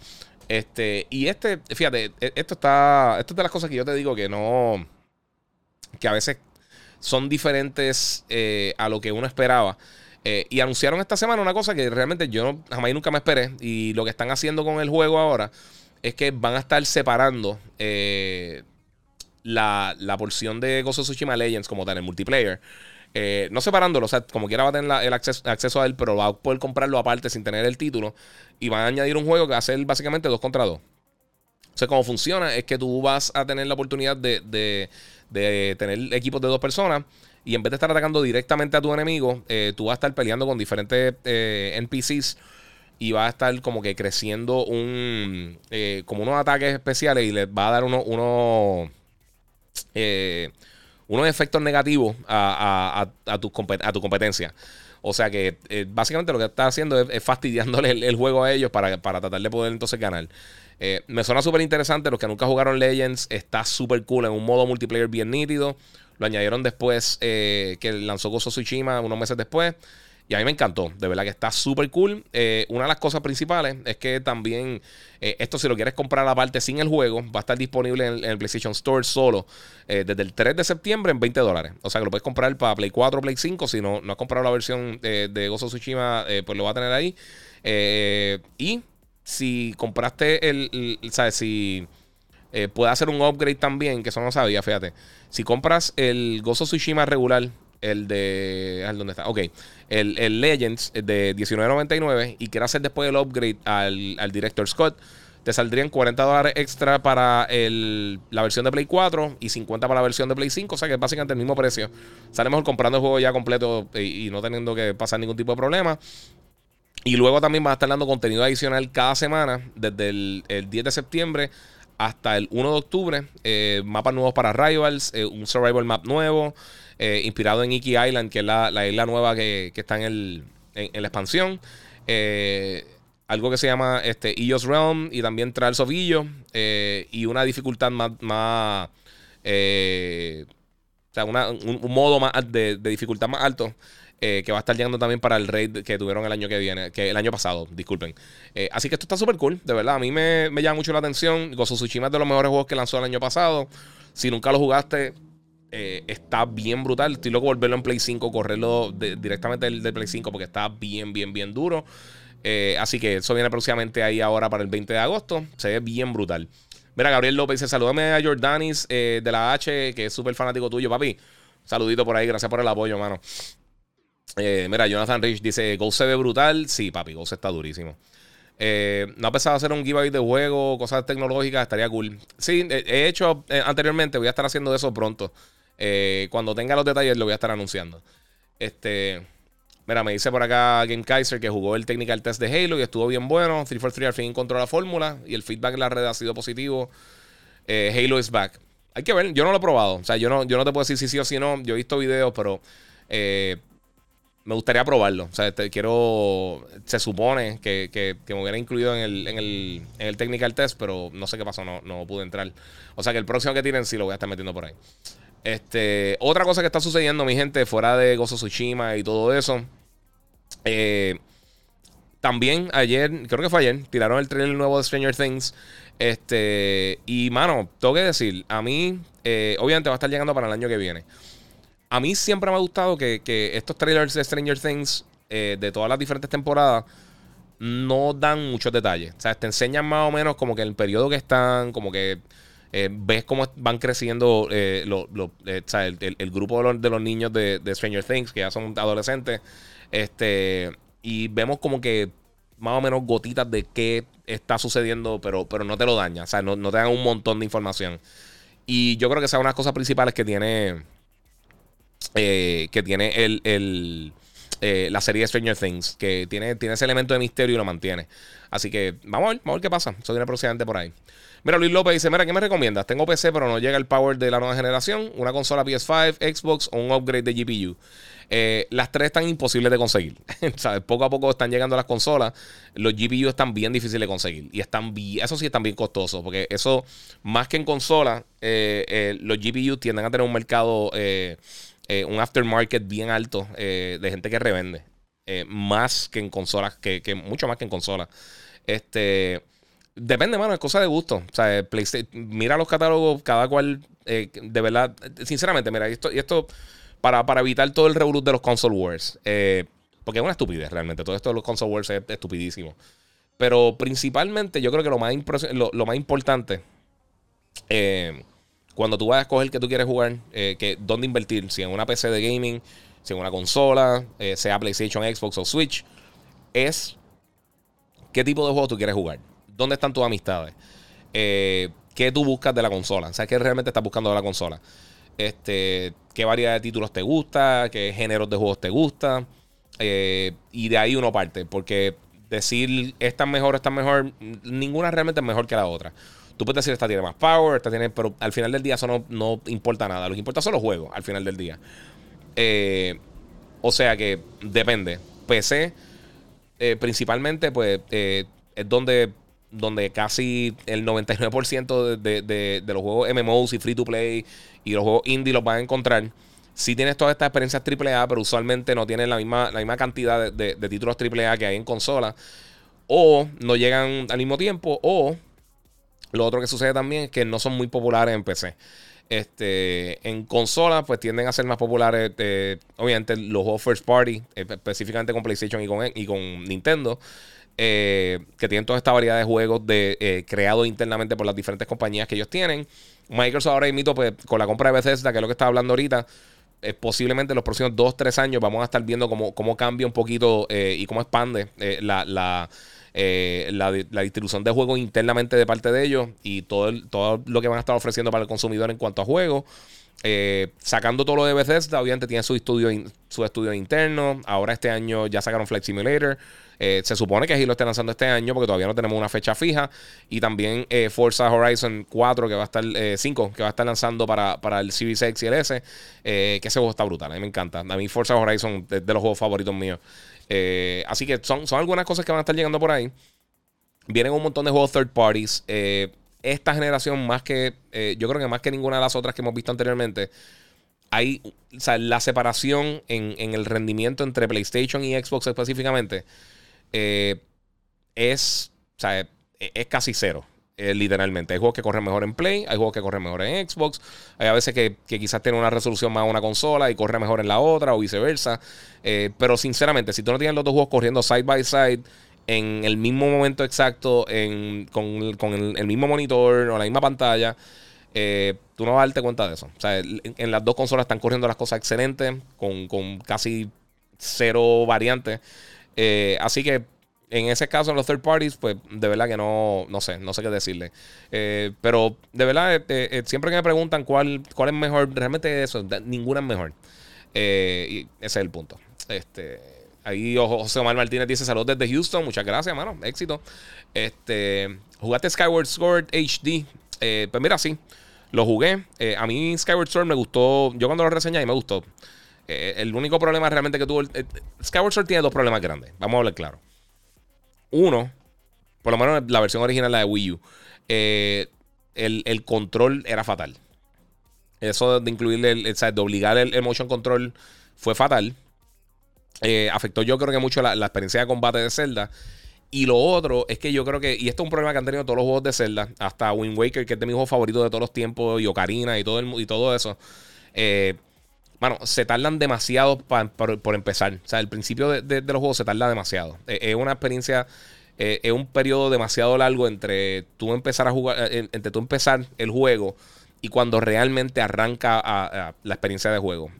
Este, y este, fíjate, e, esto está. Esto es de las cosas que yo te digo que no. Que a veces son diferentes eh, a lo que uno esperaba. Eh, y anunciaron esta semana una cosa que realmente yo jamás y nunca me esperé. Y lo que están haciendo con el juego ahora es que van a estar separando eh, la, porción de of Tsushima Legends como tal, el multiplayer. No separándolo, o sea, como quiera va a tener el acceso, acceso, a él, pero va a poder comprarlo aparte sin tener el título. Y van a añadir un juego que va a ser básicamente dos contra dos. O sea, cómo funciona es que tú vas a tener la oportunidad de de tener equipos de dos personas. Y en vez de estar atacando directamente a tu enemigo, eh, tú vas a estar peleando con diferentes eh, NPCs y vas a estar como que creciendo un eh, como unos ataques especiales y les va a dar unos uno, unos efectos negativos a, a, tu, a tu competencia. O sea que básicamente lo que está haciendo es, fastidiándole el, juego a ellos para, para, tratar de poder entonces ganar. Eh, me suena súper interesante. Los que nunca jugaron Legends está súper cool en un modo multiplayer bien nítido. Lo añadieron después que lanzó Gozo Tsushima unos meses después. Y a mí me encantó, de verdad que está súper cool. Eh, una de las cosas principales es que también eh, esto si lo quieres comprar aparte sin el juego, va a estar disponible en, el PlayStation Store solo desde el 3 de septiembre en 20 dólares. O sea que lo puedes comprar para Play 4 o Play 5. Si no, no has comprado la versión de Gozo Tsushima, pues lo va a tener ahí. y si compraste el, ¿sabes? Si eh, puede hacer un upgrade también, que eso no sabía, fíjate. Si compras el Gozo Tsushima regular, el de... ¿Dónde está? Ok. El, el Legends de 19.99 y quieres hacer después el upgrade al, al Director Scott, te saldrían 40 dólares extra para el, la versión de Play 4 y 50 para la versión de Play 5. O sea que es básicamente el mismo precio. Sale mejor comprando el juego ya completo y, y, no teniendo que pasar ningún tipo de problema. Y luego también va a estar dando contenido adicional cada semana, desde el, 10 de septiembre hasta el 1 de octubre. Eh, mapas nuevos para Rivals, eh, un Survival Map nuevo, eh, inspirado en Iki Island, que es la, isla nueva que, está en, el, en, la expansión. algo que se llama este, Illos Realm y también Trials of Illo. y una dificultad más. más o sea, un, modo más de, de dificultad más alto eh, que va a estar llegando también para el raid que tuvieron el año que viene, que el año pasado, disculpen. Eh, así que esto está súper cool, de verdad. A mí me, llama mucho la atención. Gozo es de los mejores juegos que lanzó el año pasado. Si nunca lo jugaste, eh, está bien brutal. Estoy loco volverlo en Play 5, correrlo directamente del, Play 5 porque está bien, bien, bien duro. así que eso viene próximamente ahí ahora para el 20 de agosto. Se ve bien brutal. Mira, Gabriel López dice: Salúdame a Jordanis de la H, que es súper fanático tuyo, papi. Saludito por ahí, gracias por el apoyo, mano. Eh, mira, Jonathan Rich dice: Ghost se ve brutal. Sí, papi, Ghost está durísimo. Eh, no ha pensado hacer un giveaway de juego, cosas tecnológicas, estaría cool. Sí, he hecho eh, anteriormente, voy a estar haciendo eso pronto. Cuando tenga los detalles, lo voy a estar anunciando. Este. Mira, me dice por acá Game Kaiser que jugó el technical test de Halo y estuvo bien bueno. 343 al fin encontró la fórmula y el feedback en la red ha sido positivo. Halo is back. Hay que ver, yo no lo he probado. O sea, yo no, yo no te puedo decir si sí o si no. Yo he visto videos, pero me gustaría probarlo. O sea, quiero. Se supone que, que, me hubiera incluido en el, en, el, en el technical test, pero no sé qué pasó, no, no pude entrar. O sea que el próximo que tienen sí lo voy a estar metiendo por ahí. Este, otra cosa que está sucediendo, mi gente, fuera de Gozo Tsushima y todo eso. Eh, también ayer, creo que fue ayer, tiraron el trailer nuevo de Stranger Things. Este, y mano, tengo que decir, a mí, eh, obviamente va a estar llegando para el año que viene. A mí siempre me ha gustado que, estos trailers de Stranger Things, eh, de todas las diferentes temporadas, no dan muchos detalles. O sea, te enseñan más o menos como que el periodo que están, como que eh, ves cómo van creciendo eh, eh, el, grupo de los, niños de, Stranger Things, que ya son adolescentes. Este, y vemos como que más o menos gotitas de qué está sucediendo, pero, pero no te lo daña. O sea, no, te dan un montón de información. Y yo creo que esa es una de las cosas principales que tiene. que tiene el, la serie de Stranger Things. Que tiene, tiene ese elemento de misterio y lo mantiene. Así que vamos a ver, vamos a ver qué pasa. Eso viene próximamente por ahí. Mira, Luis López dice: Mira, ¿qué me recomiendas? Tengo PC, pero no llega el power de la nueva generación. Una consola PS5, Xbox o un upgrade de GPU. Eh, las tres están imposibles de conseguir. <laughs> ¿Sabes? Poco a poco están llegando las consolas. Los GPU están bien difíciles de conseguir. Y están bien, eso sí están bien costosos. Porque eso, más que en consola, eh, eh, los GPU tienden a tener un mercado, un aftermarket bien alto de gente que revende. más que en consolas, que, que, mucho más que en consolas. Este. Depende, mano, es cosa de gusto. O sea, mira los catálogos, cada cual, eh, de verdad, sinceramente, mira, esto, y esto para, para evitar todo el revolut de los console wars, eh, porque es una estupidez realmente, todo esto de los console wars es estupidísimo. Pero principalmente yo creo que lo más, lo, más importante, eh, cuando tú vas a escoger que tú quieres jugar, que dónde invertir, si en una PC de gaming, si en una consola, sea PlayStation, Xbox o Switch, es qué tipo de juego tú quieres jugar dónde están tus amistades, eh, qué tú buscas de la consola, o sea, qué realmente estás buscando de la consola, este, qué variedad de títulos te gusta, qué géneros de juegos te gusta, eh, y de ahí uno parte, porque decir esta es mejor, esta es mejor, ninguna realmente es mejor que la otra. Tú puedes decir esta tiene más power, esta tiene, pero al final del día eso no, no importa nada. Lo que importa son los juegos al final del día. Eh, o sea que depende. PC, principalmente, pues es donde donde casi el 99% de, de, de, los juegos MMOs y free to play y los juegos indie los van a encontrar. Si tienes todas estas experiencias AAA, pero usualmente no tienen la misma, la misma cantidad de, títulos AAA que hay en consola. O no llegan al mismo tiempo. O lo otro que sucede también es que no son muy populares en PC. Este, en consola, pues tienden a ser más populares, eh, obviamente, los juegos first party, específicamente con PlayStation y con, y con Nintendo. Eh, que tienen toda esta variedad de juegos de, eh, creados internamente por las diferentes compañías que ellos tienen. Microsoft ahora mismo, pues, con la compra de Bethesda, que es lo que estaba hablando ahorita, eh, posiblemente en los próximos 2-3 años vamos a estar viendo cómo, cómo cambia un poquito y cómo expande la, la, la, distribución de juegos internamente de parte de ellos y todo, todo lo que van a estar ofreciendo para el consumidor en cuanto a juegos. sacando todo lo de Bethesda, obviamente tienen su estudio, su estudio interno. Ahora este año ya sacaron Flight Simulator. Eh, se supone que así lo estén lanzando este año porque todavía no tenemos una fecha fija. Y también eh, Forza Horizon 4, que va a estar, 5, eh, que va a estar lanzando para, el Series X y el S. que ese juego está brutal, a mí me encanta. A mí Forza Horizon es de los juegos favoritos míos. así que son, son algunas cosas que van a estar llegando por ahí. Vienen un montón de juegos third parties. esta generación, más que, yo creo que más que ninguna de las otras que hemos visto anteriormente, hay la separación en, en, el rendimiento entre PlayStation y Xbox específicamente eh, es, o sea, es, casi cero. Eh, literalmente. Hay juegos que corren mejor en Play, hay juegos que corren mejor en Xbox, hay a veces que, quizás tiene una resolución más una consola y corre mejor en la otra o viceversa. Eh, pero sinceramente, si tú no tienes los dos juegos corriendo side by side en el mismo momento exacto, con, el, mismo monitor o la misma pantalla, tú no vas a darte cuenta de eso. O sea, en, las dos consolas están corriendo las cosas excelentes, con, con casi cero variantes. Eh, así que en ese caso, los third parties, pues de verdad que no, no sé, no sé qué decirle. Eh, pero de verdad, eh, siempre que me preguntan cuál, cuál es mejor, realmente eso, ninguna es mejor. y ese es el punto. Este, ahí José Omar Martínez dice: Saludos desde Houston, muchas gracias, mano, éxito. Este, ¿Jugaste Skyward Sword HD? pues mira, sí, lo jugué. a mí Skyward Sword me gustó, yo cuando lo reseñé, me gustó. Eh, el único problema realmente que tuvo. Skyward Sword tiene dos problemas grandes. Vamos a hablar claro. Uno, por lo menos la versión original, la de Wii U, el, el, control era fatal. Eso de incluirle, el, sea, de obligar el, motion control fue fatal. afectó yo creo que mucho la, la experiencia de combate de Zelda. Y lo otro es que yo creo que, y esto es un problema que han tenido todos los juegos de Zelda, hasta Wind Waker, que es de mis juegos favoritos de todos los tiempos, y Ocarina y todo, el, y todo eso. Eh, bueno, se tardan demasiado por, empezar. O sea, el principio de, los juegos se tarda demasiado. Eh, es una experiencia, eh, es un periodo demasiado largo entre tú empezar a jugar, entre tú empezar el juego y cuando realmente arranca la experiencia de juego.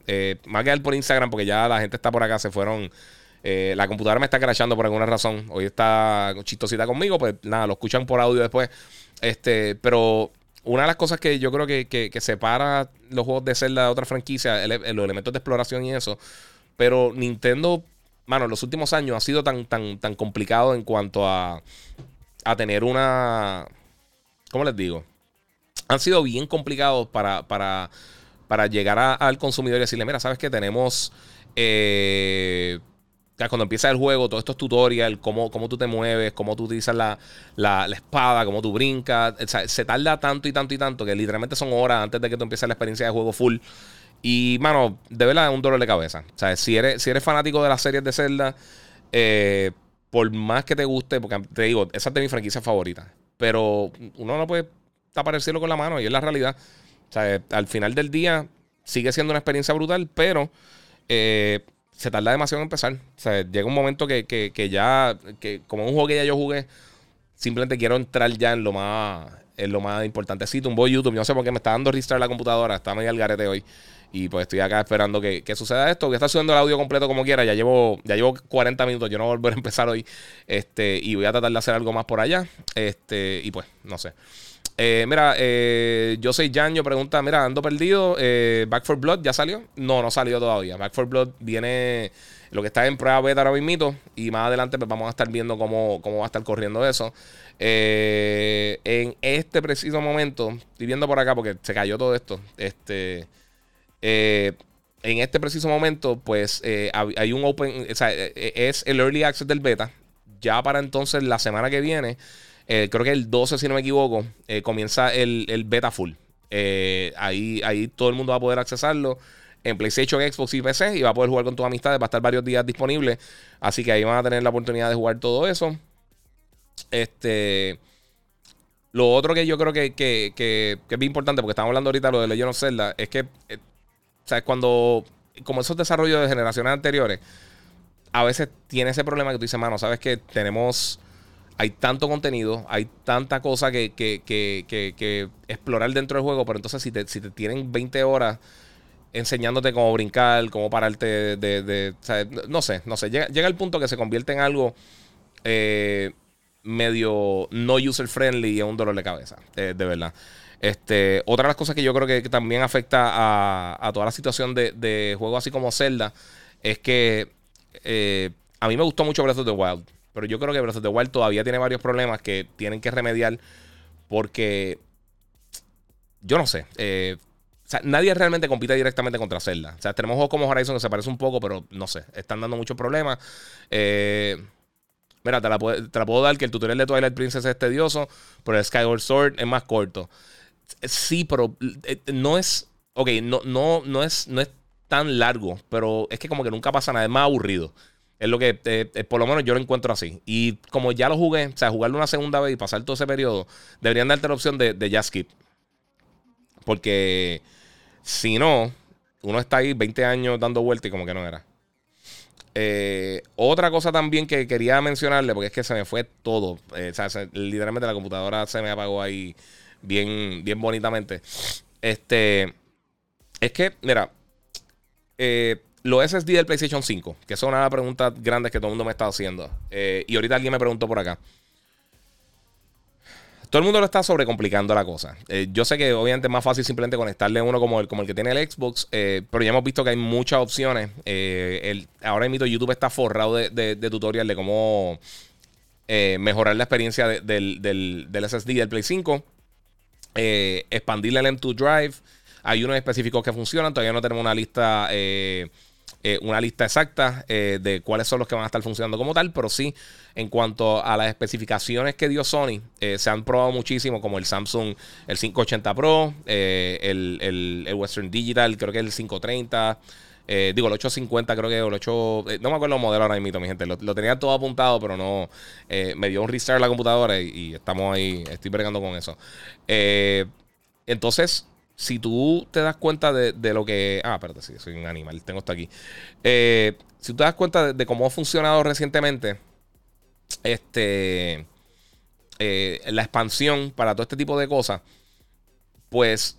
más que por Instagram, porque ya la gente está por acá, se fueron eh, la computadora me está crashando por alguna razón. Hoy está chistosita conmigo, pues nada, lo escuchan por audio después. Este, pero una de las cosas que yo creo que, separa los juegos de Zelda de otra franquicia, los elementos de exploración y eso. Pero Nintendo, mano, en los últimos años ha sido tan, tan, tan complicado en cuanto a, a tener una. ¿Cómo les digo? Han sido bien complicados para, para, para llegar al consumidor y decirle: Mira, ¿sabes que Tenemos. Eh, cuando empieza el juego, todos estos tutorials, cómo, cómo tú te mueves, cómo tú utilizas la, espada, cómo tú brincas. se tarda tanto y tanto y tanto que literalmente son horas antes de que tú empieces la experiencia de juego full. Y, mano, de verdad es un dolor de cabeza. O sea, si eres, si eres fanático de las series de Zelda, eh, por más que te guste, porque te digo, esa es de mi franquicia favorita. Pero uno no puede tapar el cielo con la mano y es la realidad. O sea, al final del día sigue siendo una experiencia brutal, pero eh, se tarda demasiado en empezar. Llega un momento que, que, ya, que como un juego que ya yo jugué, simplemente quiero entrar ya en lo más, en lo más importante. Sí, tumbó YouTube, yo no sé por qué me está dando restart la computadora, está medio al garete hoy. Y pues estoy acá esperando que, suceda esto. Voy a estar subiendo el audio completo como quiera. Ya llevo, ya llevo 40 minutos. Yo no voy a volver a empezar hoy. Este, y voy a tratar de hacer algo más por allá. Este, y pues, no sé. Eh, mira, eh, yo soy Jan, yo pregunta, mira, ando perdido, eh, Back for Blood ya salió. No, no salió todavía. Back for Blood viene, lo que está en prueba beta ahora mismo, y más adelante pues vamos a estar viendo cómo, cómo va a estar corriendo eso. en este preciso momento, estoy viendo por acá porque se cayó todo esto. Este, en este preciso momento, pues hay un open, o sea, es el early access del beta. Ya para entonces la semana que viene eh, creo que el 12, si no me equivoco, eh, comienza el, beta full. Eh, ahí, ahí todo el mundo va a poder accesarlo en PlayStation, Xbox y PC y va a poder jugar con tus amistades. Va a estar varios días disponible. Así que ahí van a tener la oportunidad de jugar todo eso. Este. Lo otro que yo creo que, es bien importante, porque estamos hablando ahorita de lo de Legend of Zelda, es que, ¿sabes? Cuando, como esos desarrollos de generaciones anteriores, a veces tiene ese problema que tú dices, mano, ¿sabes que Tenemos hay tanto contenido, hay tanta cosa que, explorar dentro del juego, pero entonces si te, tienen 20 horas enseñándote cómo brincar, cómo pararte de... no sé, no sé, llega, llega el punto que se convierte en algo eh, medio no user friendly y es un dolor de cabeza, de verdad. Este, otra de las cosas que yo creo que, también afecta a, toda la situación de, de juegos así como Zelda es que eh, a mí me gustó mucho Breath of the Wild. Pero yo creo que Breath of the Wild todavía tiene varios problemas que tienen que remediar porque yo no sé. Eh, o sea, nadie realmente compite directamente contra Zelda. O sea, tenemos juegos como Horizon que se parece un poco, pero no sé. Están dando muchos problemas. Eh, mira, te la, puedo dar que el tutorial de Twilight Princess es tedioso, pero el Skyward Sword es más corto. Sí, pero eh, no es. Ok, no, no, no, es, no es tan largo, pero es que como que nunca pasa nada. Es más aburrido. Es lo que, eh, eh, por lo menos yo lo encuentro así. Y como ya lo jugué, o sea, jugarlo una segunda vez y pasar todo ese periodo, deberían darte la opción de, de just skip. Porque si no, uno está ahí 20 años dando vueltas y como que no era. Eh, otra cosa también que quería mencionarle, porque es que se me fue todo. o sea, literalmente la computadora se me apagó ahí bien, bien bonitamente. Este. Es que, mira. Eh, los SSD del PlayStation 5, que son una de las preguntas grandes que todo el mundo me está haciendo. Eh, y ahorita alguien me preguntó por acá. Todo el mundo lo está sobrecomplicando la cosa. Eh, yo sé que obviamente es más fácil simplemente conectarle uno como el, como el que tiene el Xbox, eh, pero ya hemos visto que hay muchas opciones. ahora mismo YouTube está forrado de, de, tutorial de cómo mejorar la experiencia del, del, del, SSD del Play 5, expandirle el M2 Drive. Hay unos específicos que funcionan, todavía no tenemos una lista una lista exacta eh, de cuáles son los que van a estar funcionando como tal, pero sí, en cuanto a las especificaciones que dio Sony, se han probado muchísimo, como el Samsung, el 580 Pro, el, el, Western Digital, creo que el 530. digo, el 850 creo que el 8... no me acuerdo el modelo ahora mismo, mi gente. Lo, tenía todo apuntado, pero no... me dio un restart la computadora y, y, estamos ahí... Estoy bregando con eso. entonces, si tú te das cuenta de, lo que. Ah, espérate, sí, soy un animal, tengo esto aquí. Eh, si tú te das cuenta de, cómo ha funcionado recientemente, este. Eh, la expansión para todo este tipo de cosas, pues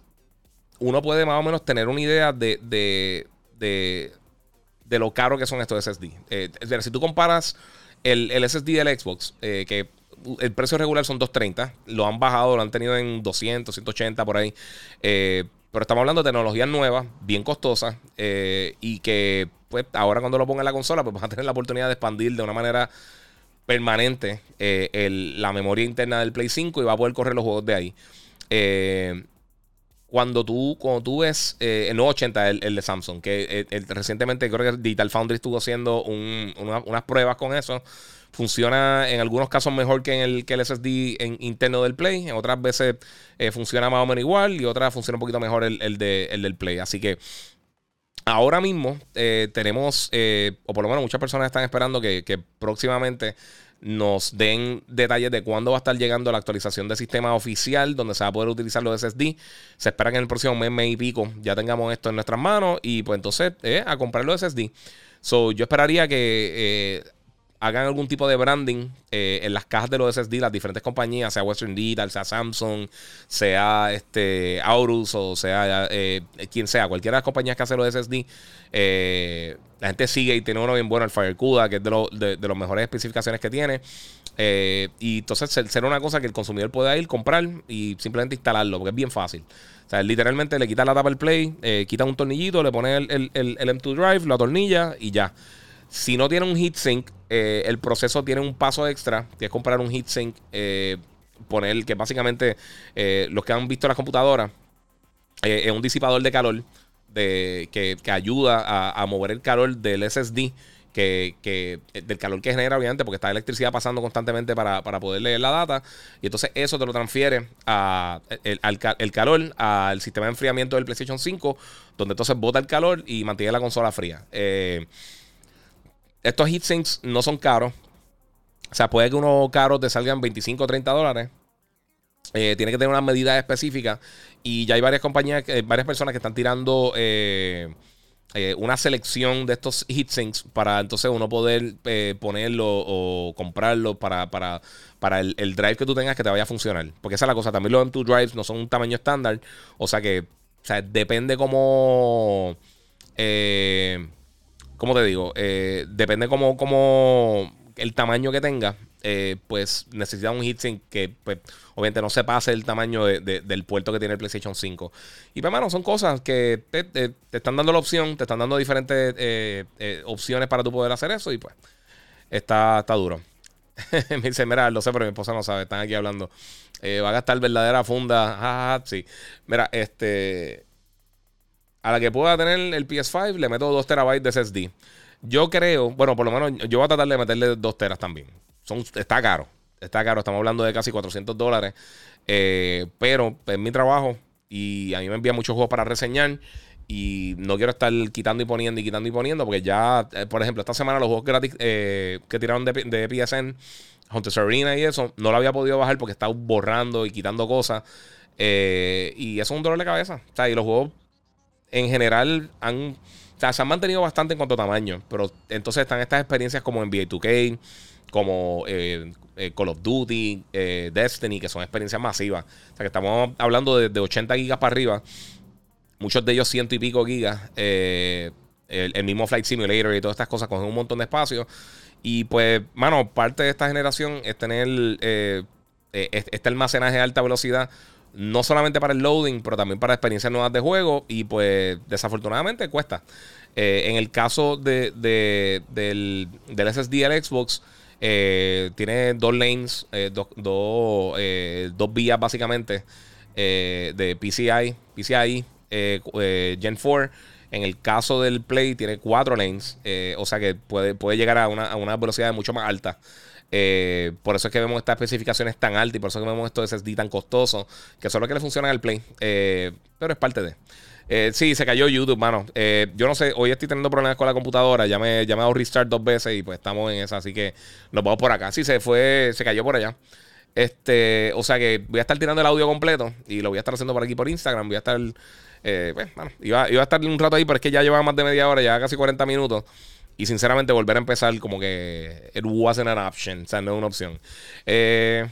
uno puede más o menos tener una idea de, de, de, lo caro que son estos SSD. Eh, si tú comparas el, el SSD del Xbox, que el precio regular son 230. Lo han bajado, lo han tenido en 200, 180 por ahí. Eh, pero estamos hablando de tecnologías nuevas, bien costosas, eh, y que pues ahora cuando lo ponga en la consola, pues <laughs> vas a tener la oportunidad de expandir de una manera permanente eh, la memoria interna del Play 5 y va a poder correr los juegos de ahí. cuando tú, cuando tú ves 980, el, el, de Samsung, que recientemente creo que Digital Foundry estuvo haciendo unas pruebas con eso. Funciona en algunos casos mejor que en el, que el SSD en, interno del Play. En otras veces eh, funciona más o menos igual. Y otras funciona un poquito mejor el, de, el del Play. Así que ahora mismo eh, tenemos, eh, o por lo menos muchas personas están esperando que, próximamente nos den detalles de cuándo va a estar llegando la actualización del sistema oficial donde se va a poder utilizar los SSD. Se espera que en el próximo mes, mes y pico ya tengamos esto en nuestras manos y pues entonces a comprar los SSD. So, yo esperaría que hagan algún tipo de branding eh, en las cajas de los SSD, las diferentes compañías, sea Western Digital, sea Samsung, sea este Aorus o sea eh, quien sea, cualquiera de las compañías que hace los SSD, eh, la gente sigue y tiene uno bien bueno, el FireCuda, que es de, de, las mejores especificaciones que tiene. y entonces ser, una cosa que el consumidor pueda ir, comprar y simplemente instalarlo, porque es bien fácil. O sea, literalmente le quita la tapa play, quita un tornillito, le pone el, el, el, el M2 Drive, lo atornilla y ya. Si no tiene un heatsink, eh, el proceso tiene un paso extra, que es comprar un heatsink, eh, poner, que básicamente eh, los que han visto las computadoras, es un disipador de calor de, que, ayuda a, mover el calor del SSD. Que, del calor que genera, obviamente, porque está la electricidad pasando constantemente para, poder leer la data. Y entonces eso te lo transfiere a, el, calor al sistema de enfriamiento del PlayStation 5, donde entonces bota el calor y mantiene la consola fría. Eh, estos heatsinks no son caros. O sea, puede que unos caros te salgan 25 o 30 dólares. Eh, tiene que tener una medida específica. Y ya hay varias compañías, eh, varias personas que están tirando eh, una selección de estos heatsinks para entonces uno poder ponerlo o comprarlo para, para, para el, drive que tú tengas que te vaya a funcionar. Porque esa es la cosa. También los M2 drives no son un tamaño estándar. O sea que, o sea, depende cómo. Eh, ¿cómo te digo? Eh, depende como, como el tamaño que tenga, eh, pues necesita un heatsink que pues, obviamente no se pase el tamaño del puerto que tiene el PlayStation 5. Y pues, mano, son cosas que te, están dando la opción, te están dando diferentes eh, opciones para tú poder hacer eso y pues está, está duro. <laughs> me dice, mira, lo sé, pero mi esposa no sabe, están aquí hablando. va a gastar verdadera funda. sí. Mira, este a la que pueda tener el PS5 le meto 2 terabytes de SSD. Yo creo, bueno, por lo menos yo voy a tratar de meterle 2 teras también. Son, está caro, está caro, estamos hablando de casi 400 dólares. Eh, pero es mi trabajo y a mí me envían muchos juegos para reseñar y no quiero estar quitando y poniendo y quitando y poniendo porque ya, eh, por ejemplo, esta semana los juegos gratis eh, que tiraron de, de PSN, Hunter Arena y eso, no lo había podido bajar porque estaba borrando y quitando cosas. y eso es un dolor de cabeza. O sea, y los juegos en general han, se han mantenido bastante en cuanto a tamaño, pero entonces están estas experiencias como NBA 2K, como eh, eh, Call of Duty, eh, Destiny, que son experiencias masivas. O sea, que estamos hablando de, 80 gigas para arriba, muchos de ellos ciento y pico gigas. El, mismo Flight Simulator y todas estas cosas cogen un montón de espacio. Y pues, mano, parte de esta generación es tener este almacenaje de alta velocidad no solamente para el loading, pero también para experiencias nuevas de juego. Y pues desafortunadamente cuesta. Eh, en el caso de, del, del, SSD del Xbox, eh, tiene dos lanes, eh, dos, dos vías básicamente de PCI, PCI Gen 4 En el caso del Play tiene cuatro lanes, eh, o sea que puede, puede llegar a una, a una velocidad mucho más alta. Eh, por eso es que vemos estas especificaciones tan altas y por eso es que vemos estos SSD tan costosos, que son los que le funcionan al Play. Eh, pero es parte de. Eh, sí, se cayó YouTube, mano. yo no sé, hoy estoy teniendo problemas con la computadora. Ya me, ya me restart dos veces y pues estamos en esa, así que nos vamos por acá. Sí, se fue, se cayó por allá. Este, o sea que voy a estar tirando el audio completo y lo voy a estar haciendo por aquí por Instagram. Voy a estar, pues, bueno, iba, iba a estar un rato ahí, pero es que ya lleva más de media hora, ya casi 40 minutos. Y sinceramente, volver a empezar como que it wasn't an option. O sea, no es una opción. Eh,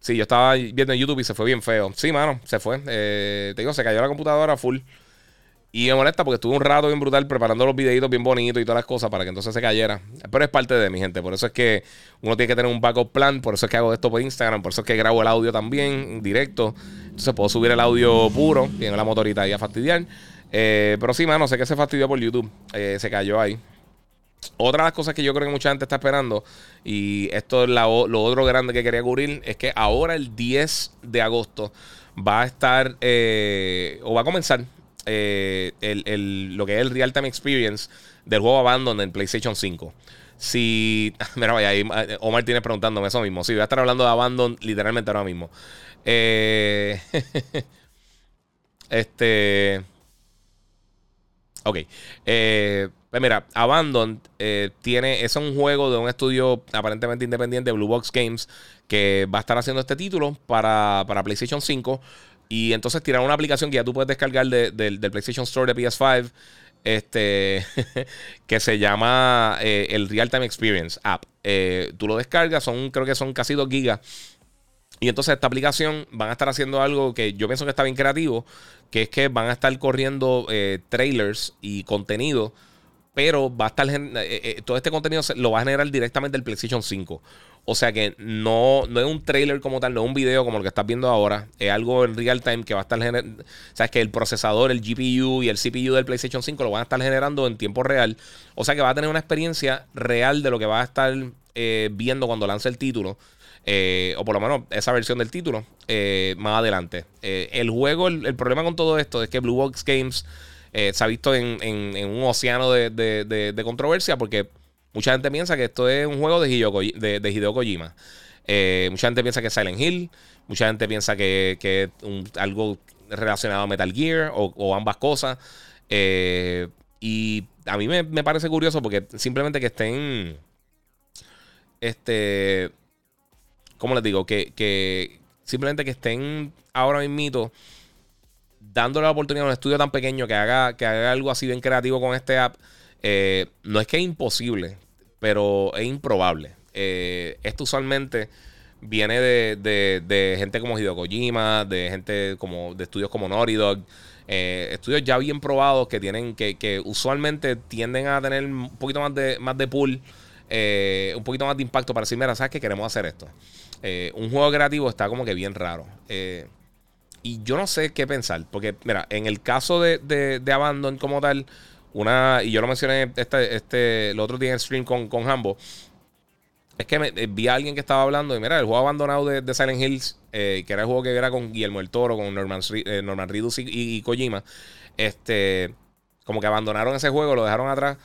sí, yo estaba viendo en YouTube y se fue bien feo. Sí, mano, se fue. Eh, te digo, se cayó la computadora full. Y me molesta porque estuve un rato bien brutal preparando los videitos bien bonitos y todas las cosas para que entonces se cayera. Pero es parte de mi gente. Por eso es que uno tiene que tener un backup plan. Por eso es que hago esto por Instagram. Por eso es que grabo el audio también directo. Entonces puedo subir el audio puro. Tiene la motorita ahí a fastidiar. Eh, pero sí, mano, sé que se fastidió por YouTube. Eh, se cayó ahí. Otra de las cosas que yo creo que mucha gente está esperando, y esto es lo otro grande que quería cubrir, es que ahora el 10 de agosto va a estar, eh, o va a comenzar, el, lo que es el Real Time Experience del juego Abandon en PlayStation 5. Si. <laughs> Mira, vaya, ahí Omar tiene preguntándome eso mismo. Sí, voy a estar hablando de Abandon literalmente ahora mismo. <laughs> este. Ok. Eh, pues mira, Abandon eh, tiene. Es un juego de un estudio aparentemente independiente, Blue Box Games, que va a estar haciendo este título para, PlayStation 5. Y entonces tirar una aplicación que ya tú puedes descargar del PlayStation Store de PS5. Este <laughs> que se llama eh, el Real Time Experience App. tú lo descargas, son, creo que son casi 2 gigas. Y entonces esta aplicación van a estar haciendo algo que yo pienso que está bien creativo, que es que van a estar corriendo eh, trailers y contenido, pero va a estar eh, eh, todo este contenido lo va a generar directamente el PlayStation 5. O sea que no, no es un trailer como tal, no es un video como el que estás viendo ahora. Es algo en real time que va a estar generando. Que el procesador, el GPU y el CPU del PlayStation 5 lo van a estar generando en tiempo real. O sea que va a tener una experiencia real de lo que va a estar viendo cuando lance el título. Eh, o por lo menos esa versión del título, eh, más adelante. Eh, el juego, el, problema con todo esto es que Blue Box Games se ha visto en, un océano de, controversia porque mucha gente piensa que esto es un juego de Hideo, Kojima. mucha gente piensa que es Silent Hill, mucha gente piensa que, es algo relacionado a Metal Gear o, ambas cosas. y a mí me, me parece curioso porque simplemente que estén este ¿cómo les digo? Que, simplemente que estén ahora mismo dándole la oportunidad a un estudio tan pequeño que haga, que haga algo así bien creativo con este app. Eh, no es que es imposible, pero es improbable. Eh, esto usualmente viene de, gente como Hideo Kojima, de gente como de estudios como Naughty Dog. Eh, estudios ya bien probados que tienen que, que, usualmente tienden a tener un poquito más de, más de pool, un poquito más de impacto para decir, mira, sabes que queremos hacer esto. Eh, un juego creativo está como que bien raro. Eh, y yo no sé qué pensar. Porque, mira, en el caso de, de, Abandon como tal, una. Y yo lo mencioné este, este, el otro día en stream con, con Hambo. Es que me, eh, vi a alguien que estaba hablando y mira, el juego abandonado de, Silent Hills, que era el juego que era con Guillermo el Toro, con Norman, Norman Reedus y, y, Kojima. Este, como que abandonaron ese juego, lo dejaron atrás.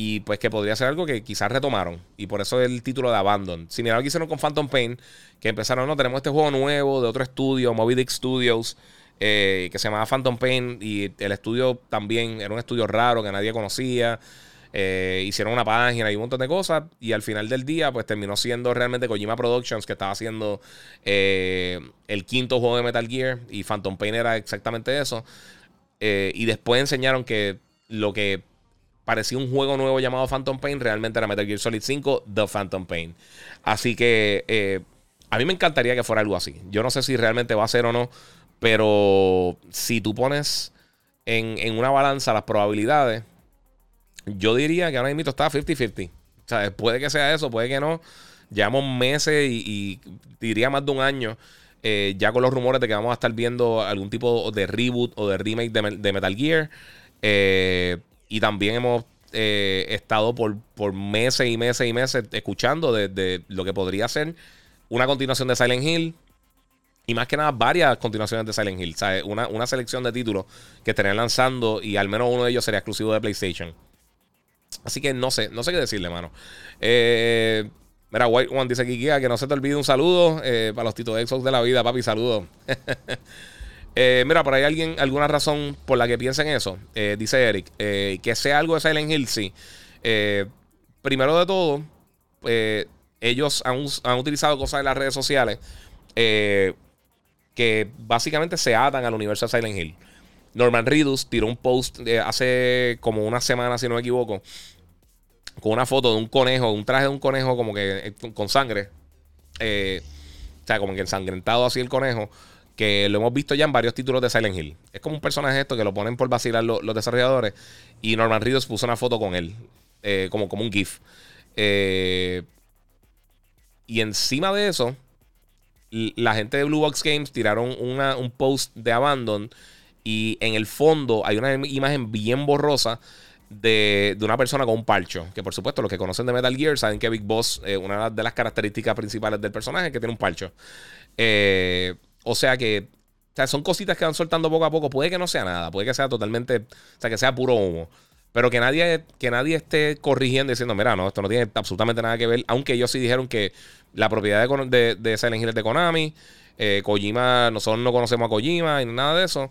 Y pues que podría ser algo que quizás retomaron. Y por eso el título de Abandon. Similar lo que hicieron con Phantom Pain. Que empezaron, no, tenemos este juego nuevo de otro estudio, Moby Dick Studios. Eh, que se llamaba Phantom Pain. Y el estudio también era un estudio raro que nadie conocía. Eh, hicieron una página y un montón de cosas. Y al final del día, pues terminó siendo realmente Kojima Productions, que estaba haciendo eh, el quinto juego de Metal Gear. Y Phantom Pain era exactamente eso. y después enseñaron que lo que parecía un juego nuevo llamado Phantom Pain, realmente era Metal Gear Solid 5, The Phantom Pain. Así que eh, a mí me encantaría que fuera algo así. Yo no sé si realmente va a ser o no, pero si tú pones en, una balanza las probabilidades, yo diría que ahora mismo está 50-50. O sea, puede que sea eso, puede que no. Llevamos meses y, diría más de un año. Eh, ya con los rumores de que vamos a estar viendo algún tipo de reboot o de remake de, Metal Gear. Eh, y también hemos eh, estado por, por, meses y meses y meses escuchando de, lo que podría ser una continuación de Silent Hill. Y más que nada, varias continuaciones de Silent Hill. ¿sabes? Una, una selección de títulos que estarían lanzando y al menos uno de ellos sería exclusivo de PlayStation. Así que no sé, no sé qué decirle, mano. Eh, mira, White One dice aquí que no se te olvide un saludo eh, para los Tito Xbox de la vida, papi, saludos. <laughs> eh, mira, por ahí alguien, alguna razón por la que piensen eso. Eh, dice Eric, eh, que sea algo de Silent Hill, sí. Primero de todo, ellos han, utilizado cosas en las redes sociales que básicamente se atan al universo de Silent Hill. Norman Reedus tiró un post hace como una semana, si no me equivoco, con una foto de un conejo, un traje de un conejo como que con sangre. O sea, como que ensangrentado así el conejo, que lo hemos visto ya en varios títulos de Silent Hill. Es como un personaje esto que lo ponen por vacilar los, desarrolladores. Y Norman Reedus puso una foto con él, eh, como, como un GIF. y encima de eso, la gente de Blue Box Games tiraron un post de Abandon y en el fondo hay una imagen bien borrosa de, una persona con un parcho. Que por supuesto los que conocen de Metal Gear saben que Big Boss, eh, una de las características principales del personaje es que tiene un parcho. Eh, o sea que son cositas que van soltando poco a poco. Puede que no sea nada, puede que sea totalmente, o sea, que sea puro humo. Pero que nadie, que nadie esté corrigiendo diciendo, mira, no, esto no tiene absolutamente nada que ver. Aunque ellos sí dijeron que la propiedad de, de, Silent Hill es de Konami. Eh, Kojima, nosotros no conocemos a Kojima y nada de eso.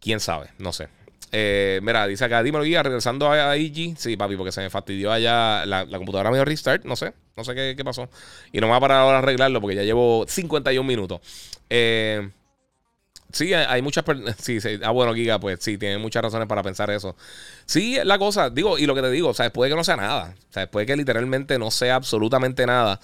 Quién sabe, no sé. Eh, mira, dice acá, dímelo guía, regresando a, IG. Sí, papi, porque se me fastidió allá. La, computadora me dio restart, no sé. No sé qué, pasó. Y no me va a parar ahora a arreglarlo porque ya llevo 51 minutos. Eh, sí, hay muchas <laughs> sí, ah, bueno, Giga, pues sí, tiene muchas razones para pensar eso. Sí, la cosa, digo, y lo que te digo, o sea, puede que no sea nada. O sea, puede que literalmente no sea absolutamente nada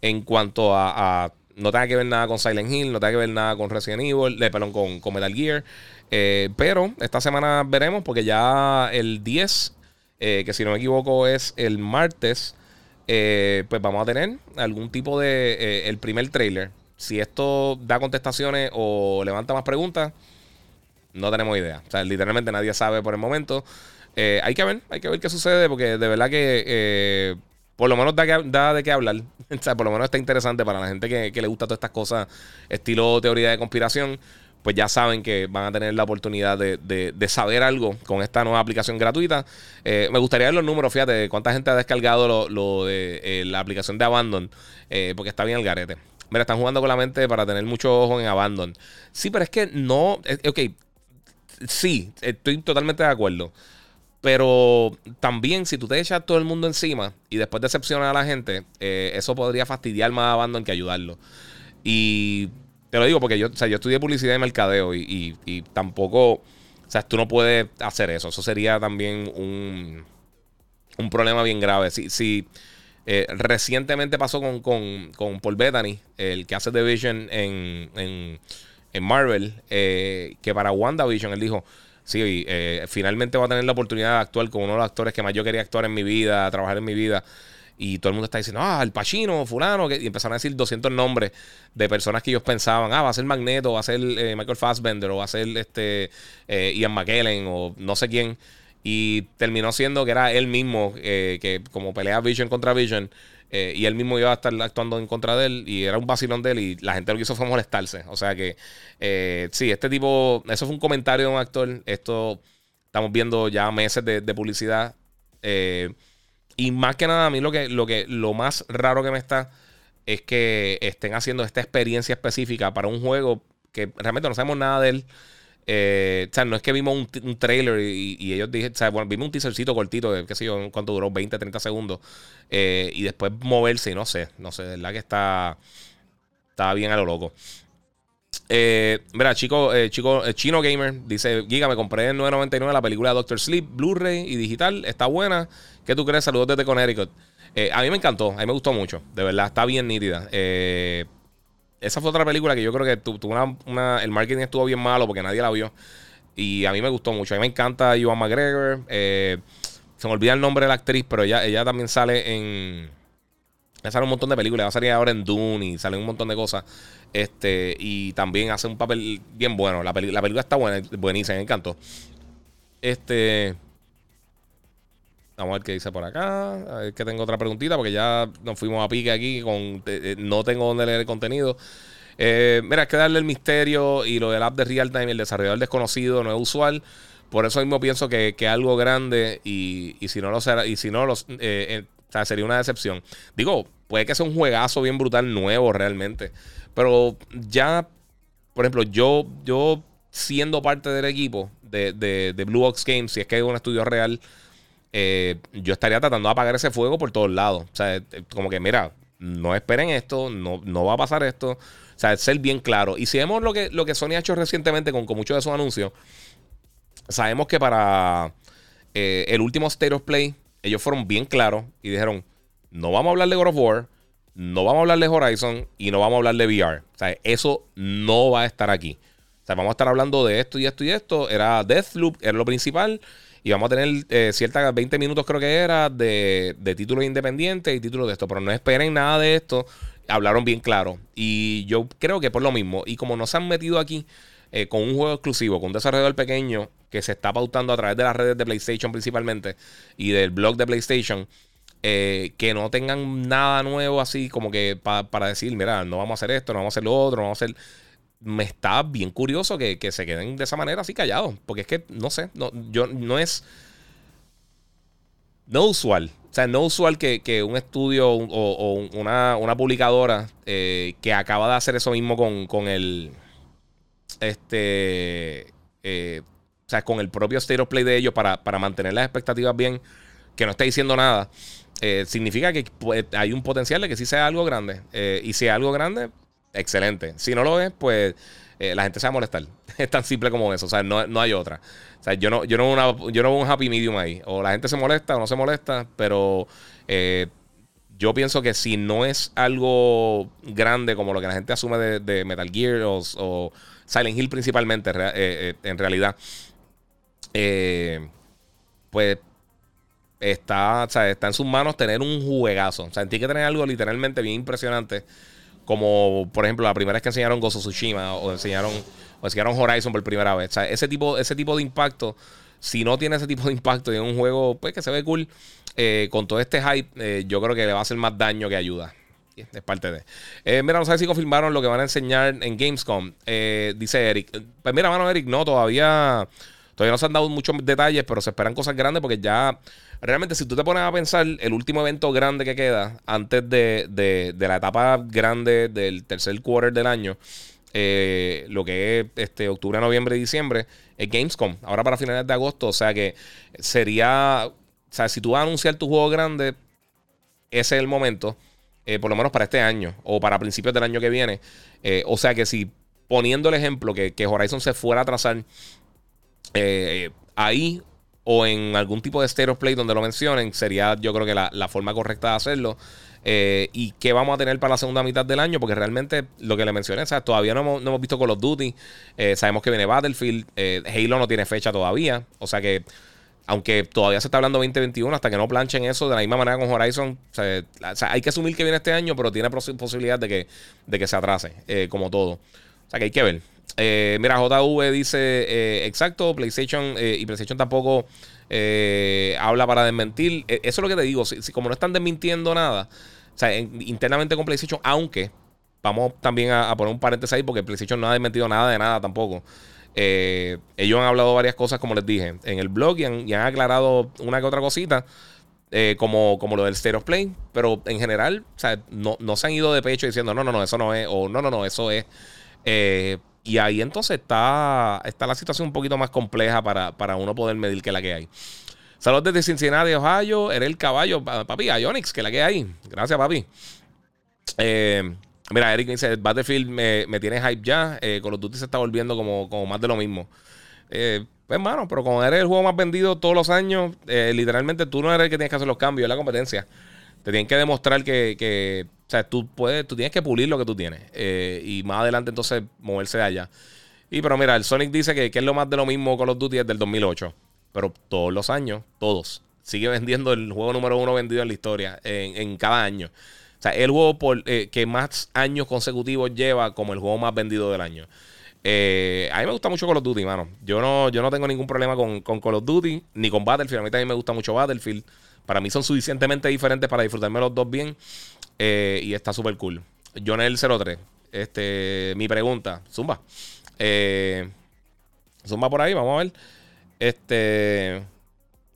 en cuanto a, no tenga que ver nada con Silent Hill, no tenga que ver nada con Resident Evil, de, perdón, con, Metal Gear. Eh, pero esta semana veremos porque ya el 10, eh, que si no me equivoco es el martes, eh, pues vamos a tener algún tipo de... el primer trailer. Si esto da contestaciones o levanta más preguntas, no tenemos idea. O sea, literalmente nadie sabe por el momento. hay que ver, hay que ver qué sucede porque de verdad que por lo menos da, de qué hablar. <laughs> o sea, por lo menos está interesante para la gente que, le gusta todas estas cosas, estilo teoría de conspiración. Pues ya saben que van a tener la oportunidad de, saber algo con esta nueva aplicación gratuita. Eh, me gustaría ver los números, fíjate, cuánta gente ha descargado lo, de eh, la aplicación de Abandon, eh, porque está bien el garete. Mira, están jugando con la mente para tener mucho ojo en Abandon. Sí, pero es que no. ok, sí, estoy totalmente de acuerdo. Pero también, si tú te echas todo el mundo encima y después decepcionas a la gente, eh, eso podría fastidiar más a Abandon que ayudarlo. Y te lo digo porque yo, o sea, yo estudié publicidad y mercadeo y, tampoco, o sea, tú no puedes hacer eso. Eso sería también un, un problema bien grave. Si, si eh, recientemente pasó con, con, Paul Bettany, el que hace The Vision en, en, en Marvel, eh, que para WandaVision él dijo sí, eh, finalmente voy a tener la oportunidad de actuar con uno de los actores que más yo quería actuar en mi vida, trabajar en mi vida. Y todo el mundo está diciendo, ah, el Pachino, fulano, y empezaron a decir 200 nombres de personas que ellos pensaban, ah, va a ser Magneto, va a ser eh, Michael Fassbender, o va a ser este eh, Ian McKellen, o no sé quién. Y terminó siendo que era él mismo, que como pelea Vision contra Vision, eh, y él mismo iba a estar actuando en contra de él y era un vacilón de él y la gente lo que hizo fue molestarse. O sea que eh, sí, este tipo, eso fue un comentario de un actor. Esto estamos viendo ya meses de, publicidad. Eh, y más que nada, a mí lo que, lo que lo más raro que me está es que estén haciendo esta experiencia específica para un juego que realmente no sabemos nada de él. Eh, o sea, no es que vimos un, trailer y, ellos dijeron, o sea, bueno, vimos un teasercito cortito, de, qué sé yo, cuánto duró, 20, 30 segundos. Eh, y después moverse y no sé, no sé, de verdad que está, está bien a lo loco. Eh, mira, chico, chico Chino Gamer dice: Giga, me compré en 9.99 la película Doctor Sleep, Blu-ray y digital. Está buena. ¿Qué tú crees? Saludos desde Connecticut. a mí me encantó, a mí me gustó mucho. De verdad, está bien nítida. Eh, esa fue otra película que yo creo que tuvo una, el marketing estuvo bien malo porque nadie la vio. Y a mí me gustó mucho. A mí me encanta Joan McGregor. Eh, se me olvida el nombre de la actriz, pero ella, ella también sale en. Ella sale un montón de películas. Va a salir ahora en Dune y sale un montón de cosas. Este, y también hace un papel bien bueno. La, la película está buena, buenísima, me encantó. Este. Vamos a ver qué dice por acá. A ver que tengo otra preguntita porque ya nos fuimos a pique aquí con no tengo dónde leer el contenido. Eh, mira, hay que darle el misterio y lo del app de real time, el desarrollador desconocido, no es usual. Por eso mismo pienso que, es algo grande y, si no lo será, y si no los, eh, eh, sería una decepción. Digo, puede que sea un juegazo bien brutal nuevo realmente. Pero ya, por ejemplo, yo, yo siendo parte del equipo de, de, Blue Ox Games, si es que hay un estudio real, yo estaría tratando de apagar ese fuego por todos lados. O sea, como que, mira, no esperen esto, no, no va a pasar esto. O sea, ser bien claro. Y si vemos lo que, lo que Sony ha hecho recientemente con, muchos de sus anuncios, sabemos que para eh, el último State of Play, ellos fueron bien claros y dijeron: No vamos a hablar de God of War, no vamos a hablar de Horizon y no vamos a hablar de VR. O sea, eso no va a estar aquí. O sea, vamos a estar hablando de esto y esto y esto. Era Deathloop, era lo principal. Y vamos a tener eh, ciertas 20 minutos, creo que era, de, de títulos independientes y títulos de esto. Pero no esperen nada de esto. Hablaron bien claro. Y yo creo que por lo mismo. Y como nos han metido aquí eh, con un juego exclusivo, con un desarrollador pequeño que se está pautando a través de las redes de PlayStation principalmente y del blog de PlayStation. Eh, que no tengan nada nuevo así como que para decir, mira, no vamos a hacer esto, no vamos a hacer lo otro, no vamos a hacer me está bien curioso que, se queden de esa manera así callados. Porque es que, no sé, no, yo, no es. No usual. O sea, no usual que, un estudio o, una, publicadora eh, que acaba de hacer eso mismo con, el. Este. Eh, o sea, con el propio State of Play de ellos para, mantener las expectativas bien, que no esté diciendo nada. Eh, significa que pues, hay un potencial de que sí sea algo grande. y si es algo grande, excelente. Si no lo es, pues eh, la gente se va a molestar. <laughs> es tan simple como eso. O sea, no, hay otra. O sea, yo no, yo no, una, yo no veo un happy medium ahí. O la gente se molesta o no se molesta, pero eh, yo pienso que si no es algo grande como lo que la gente asume de, Metal Gear o, Silent Hill principalmente, eh, en realidad, pues está, o sea, está en sus manos tener un juegazo. O sea, tiene que tener algo literalmente bien impresionante como por ejemplo la primera vez que enseñaron Gozo Tsushima o enseñaron, o enseñaron Horizon por primera vez. O sea, ese tipo, ese tipo de impacto, si no tiene ese tipo de impacto en un juego pues, que se ve cool, eh, con todo este hype, eh, yo creo que le va a hacer más daño que ayuda. Es parte de. Eh, mira, no sé si confirmaron lo que van a enseñar en Gamescom. dice Eric. Pues mira, mano, Eric, no, todavía. Todavía no se han dado muchos detalles, pero se esperan cosas grandes porque ya realmente si tú te pones a pensar, el último evento grande que queda antes de, la etapa grande del tercer quarter del año, eh, lo que es este, octubre, noviembre y diciembre, es Gamescom. Ahora para finales de agosto, o sea que sería, o sea, si tú vas a anunciar tu juego grande, ese es el momento, eh, por lo menos para este año o para principios del año que viene. Eh, o sea que si poniendo el ejemplo que, que Horizon se fuera a trazar ahí o en algún tipo de stereo play donde lo mencionen, sería yo creo que la, forma correcta de hacerlo. Eh, y qué vamos a tener para la segunda mitad del año, porque realmente lo que le mencioné, o sea, todavía no hemos, visto Call of Duty, eh, sabemos que viene Battlefield, eh, Halo no tiene fecha todavía, o sea que aunque todavía se está hablando 2021, hasta que no planchen eso de la misma manera con Horizon, hay que asumir que viene este año, pero tiene posibilidad de que, de que se atrase, como todo. O sea que hay que ver. Eh, mira, JV dice, eh, exacto, PlayStation eh, y PlayStation tampoco habla para desmentir. eso es lo que te digo, si, como no están desmintiendo nada, o sea, internamente con PlayStation, aunque vamos también a, poner un paréntesis ahí porque PlayStation no ha desmentido nada de nada tampoco. ellos han hablado varias cosas, como les dije, en el blog y han, aclarado una que otra cosita. como, como lo del State of Play, pero en general, no, no se han ido de pecho diciendo, no, no, no, eso no es, o no, no, no, eso es. Y ahí entonces está, está la situación un poquito más compleja para, uno poder medir que la que hay. Saludos desde Cincinnati, Ohio. Eres el caballo, papi, Ionix, que la que hay. Gracias, papi. Eh, mira, Eric dice: Battlefield me, me tiene hype ya. Eh, Call of Duty se está volviendo como, como más de lo mismo. Eh, pues, hermano, pero como eres el juego más vendido todos los años, eh, literalmente tú no eres el que tienes que hacer los cambios, es la competencia. Te tienen que demostrar que, o sea, tú puedes, tú tienes que pulir lo que tú tienes. Eh, y más adelante entonces moverse allá. Y pero mira, el Sonic dice que, es lo más de lo mismo Call of Duty desde el 2008. Pero todos los años, todos. Sigue vendiendo el juego número uno vendido en la historia, en, cada año. O sea, el juego por, eh, que más años consecutivos lleva como el juego más vendido del año. Eh, a mí me gusta mucho Call of Duty, mano. Yo no, yo no tengo ningún problema con, con Call of Duty, ni con Battlefield. A mí también me gusta mucho Battlefield. Para mí son suficientemente diferentes para disfrutarme los dos bien. Eh, y está súper cool. Jonel03. Este, mi pregunta, Zumba. Eh, zumba por ahí, vamos a ver. Este,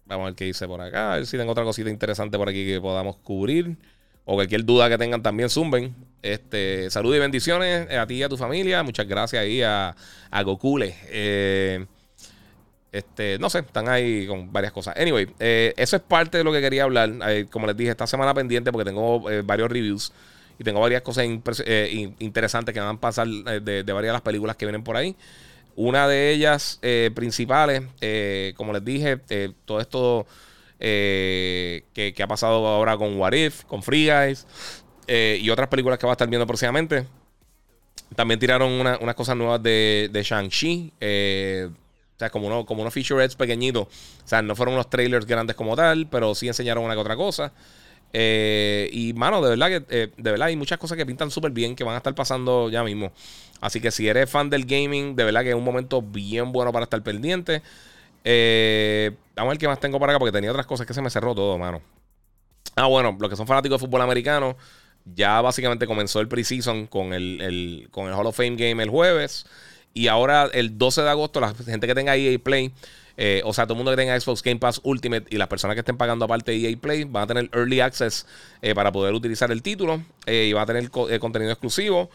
vamos a ver qué dice por acá. A ver si tengo otra cosita interesante por aquí que podamos cubrir. O cualquier duda que tengan también, zumben. Este, salud y bendiciones a ti y a tu familia. Muchas gracias ahí a, a Gokule. Eh, este, no sé, están ahí con varias cosas. Anyway, eh, eso es parte de lo que quería hablar. Eh, como les dije, esta semana pendiente porque tengo eh, varios reviews y tengo varias cosas interesantes que van a pasar de, varias de las películas que vienen por ahí. Una de ellas principales, como les dije, todo esto que, que, ha pasado ahora con What If, con Free Guys y otras películas que va a estar viendo próximamente. También tiraron unas cosas nuevas de, de Shang-Chi. O sea, como, uno, como unos featurettes pequeñitos. O sea, no fueron unos trailers grandes como tal, pero sí enseñaron una que otra cosa. Eh, y, mano, de verdad que eh, de verdad hay muchas cosas que pintan súper bien que van a estar pasando ya mismo. Así que si eres fan del gaming, de verdad que es un momento bien bueno para estar pendiente. Eh, vamos a ver qué más tengo para acá, porque tenía otras cosas que se me cerró todo, mano. Ah, bueno, los que son fanáticos de fútbol americano, ya básicamente comenzó el preseason con el, el, con el Hall of Fame Game el jueves. Y ahora el 12 de agosto, la gente que tenga EA Play, eh, o sea, todo el mundo que tenga Xbox Game Pass Ultimate y las personas que estén pagando aparte de EA Play van a tener Early Access eh, para poder utilizar el título eh, y va a tener contenido exclusivo.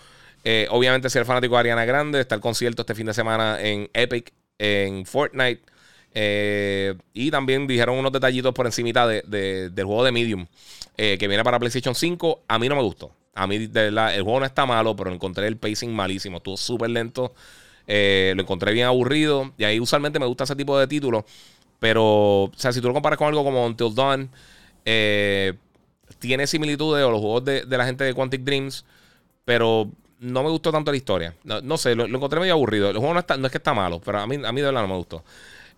obviamente, si eres fanático de Ariana Grande, está el concierto este fin de semana en Epic, en Fortnite. y también dijeron unos detallitos por encimita de, del juego de Medium que viene para PlayStation 5. A mí no me gustó. A mí, de verdad, el juego no está malo, pero encontré el pacing malísimo. Estuvo súper lento. Eh, lo encontré bien aburrido. Y ahí usualmente me gusta ese tipo de títulos. Pero, o sea, si tú lo comparas con algo como Until Dawn, eh, tiene similitudes o los juegos de, la gente de Quantic Dreams, pero no me gustó tanto la historia. No, sé, lo, encontré medio aburrido. El juego no, está, no es que está malo, pero a mí, a mí de verdad no me gustó.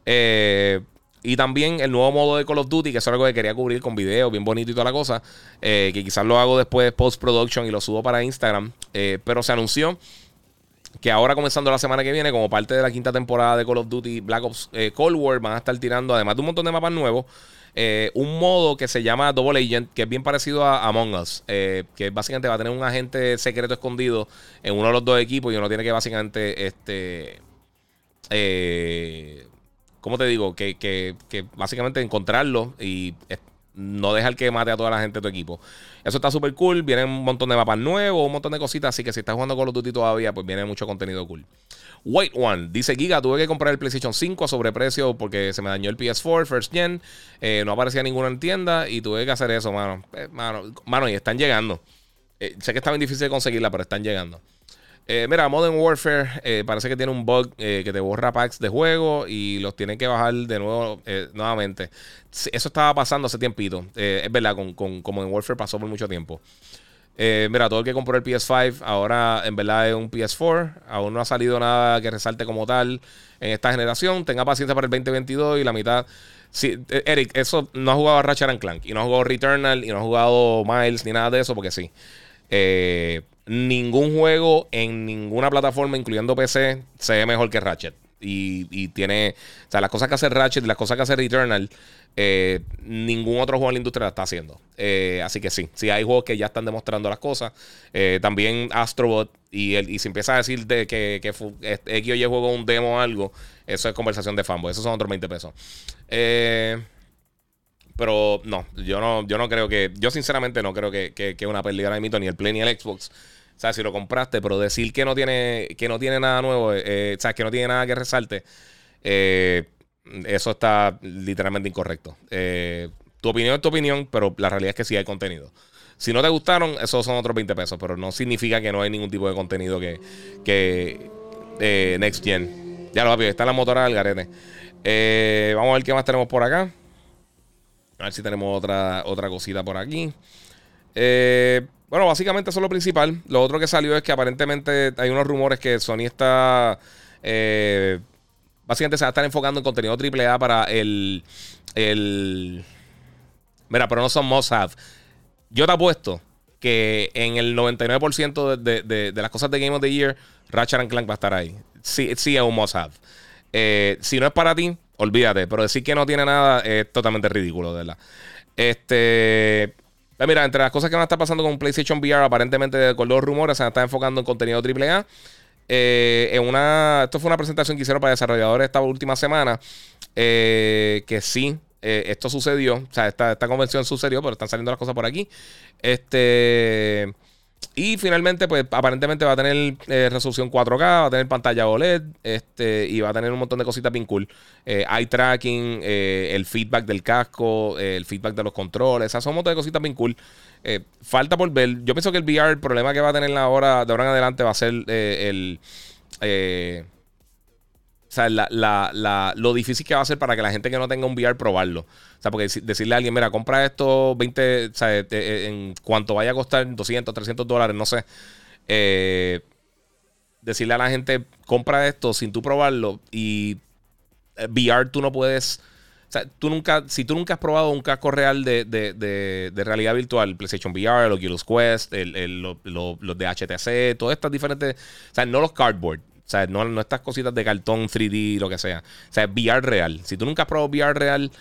Eh, y también el nuevo modo de Call of Duty, que es algo que quería cubrir con video, bien bonito y toda la cosa. que quizás lo hago después post-production y lo subo para Instagram. pero se anunció que ahora comenzando la semana que viene, como parte de la quinta temporada de Call of Duty Black Ops eh, Cold War, van a estar tirando, además de un montón de mapas nuevos, eh, un modo que se llama Double Agent, que es bien parecido a Among Us, eh, que básicamente va a tener un agente secreto escondido en uno de los dos equipos y uno tiene que básicamente, este, ¿cómo te digo? Que, que básicamente encontrarlo y no dejar que mate a toda la gente de tu equipo. Eso está súper cool. Vienen un montón de mapas nuevos, un montón de cositas. Así que si estás jugando Call of Duty todavía, pues viene mucho contenido cool. Wait One dice: Giga, tuve que comprar el PlayStation 5 a sobreprecio porque se me dañó el PS4 First Gen. Eh, no aparecía ninguna en tienda y tuve que hacer eso, mano. Eh, mano, mano, y están llegando. Eh, sé que está bien difícil de conseguirla, pero están llegando. Eh, mira, Modern Warfare eh, parece que tiene un bug eh, que te borra packs de juego y los tienen que bajar de nuevo nuevamente. Eso estaba pasando hace tiempito. es verdad, con, con, en Warfare pasó por mucho tiempo. mira, todo el que compró el PS5 ahora en verdad es un PS4. Aún no ha salido nada que resalte como tal en esta generación. Tenga paciencia para el 2022 y la mitad. Sí, Eric, eso no ha jugado Ratchet and Clank y no ha jugado Returnal y no ha jugado Miles ni nada de eso porque sí. Eh, ningún juego en ninguna plataforma, incluyendo PC, se ve mejor que Ratchet. Y, tiene, o sea, las cosas que hace Ratchet y las cosas que hace Returnal, eh, ningún otro juego en la industria la está haciendo. Eh, así que sí, sí hay juegos que ya están demostrando las cosas. Eh, también Astrobot, y, el, y si empieza a decir de que, que X o Y juego un demo o algo, eso es conversación de fanboy. Esos son otros 20 pesos. pero no, yo no, yo no creo que, yo sinceramente no creo que, que, una pérdida de mito ni el Play ni el Xbox o sea, si lo compraste, pero decir que no tiene, que no tiene nada nuevo, eh, o sea, que no tiene nada que resalte, eh, eso está literalmente incorrecto. Eh, tu opinión es tu opinión, pero la realidad es que sí hay contenido. Si no te gustaron, esos son otros 20 pesos, pero no significa que no hay ningún tipo de contenido que, que Next Gen. Ya lo papi, está la motora del garete. vamos a ver qué más tenemos por acá. A ver si tenemos otra, otra cosita por aquí. Eh, bueno, básicamente eso es lo principal. Lo otro que salió es que aparentemente hay unos rumores que Sony está. Eh, básicamente se va a estar enfocando en contenido AAA para el. el mira, pero no son must have. Yo te apuesto que en el 99% de, de, de, las cosas de Game of the Year, Ratchet and Clank va a estar ahí. Sí, sí es un must have. Eh, si no es para ti, olvídate. Pero decir que no tiene nada es totalmente ridículo, de verdad. Este. Mira, entre las cosas que van a estar pasando con PlayStation VR, aparentemente con los rumores, se están enfocando en contenido AAA. Eh, en una, esto fue una presentación que hicieron para desarrolladores esta última semana. Eh, que sí, eh, esto sucedió. O sea, esta, esta convención sucedió, pero están saliendo las cosas por aquí. Este. Y finalmente, pues aparentemente va a tener eh, resolución 4K, va a tener pantalla OLED este, y va a tener un montón de cositas bien cool. Eh, eye tracking, eh, el feedback del casco, el feedback de los controles, o son un montón de cositas bien cool. falta por ver. Yo pienso que el VR, el problema que va a tener ahora, de ahora en adelante, va a ser el lo difícil que va a ser para que la gente que no tenga un VR probarlo. O sea, porque decirle a alguien, mira, compra esto 20, o sea, en cuanto vaya a costar 200, 300 dólares, no sé. Eh, decirle a la gente, compra esto sin tú probarlo y eh, VR tú no puedes... O sea, tú nunca, si tú nunca has probado un casco real de, de, realidad virtual, PlayStation VR, los Oculus Quest, los de HTC, todas estas diferentes, o sea, no los cardboard, o sea, no, no estas cositas de cartón 3D, lo que sea. O sea, VR real. Si tú nunca has probado VR real,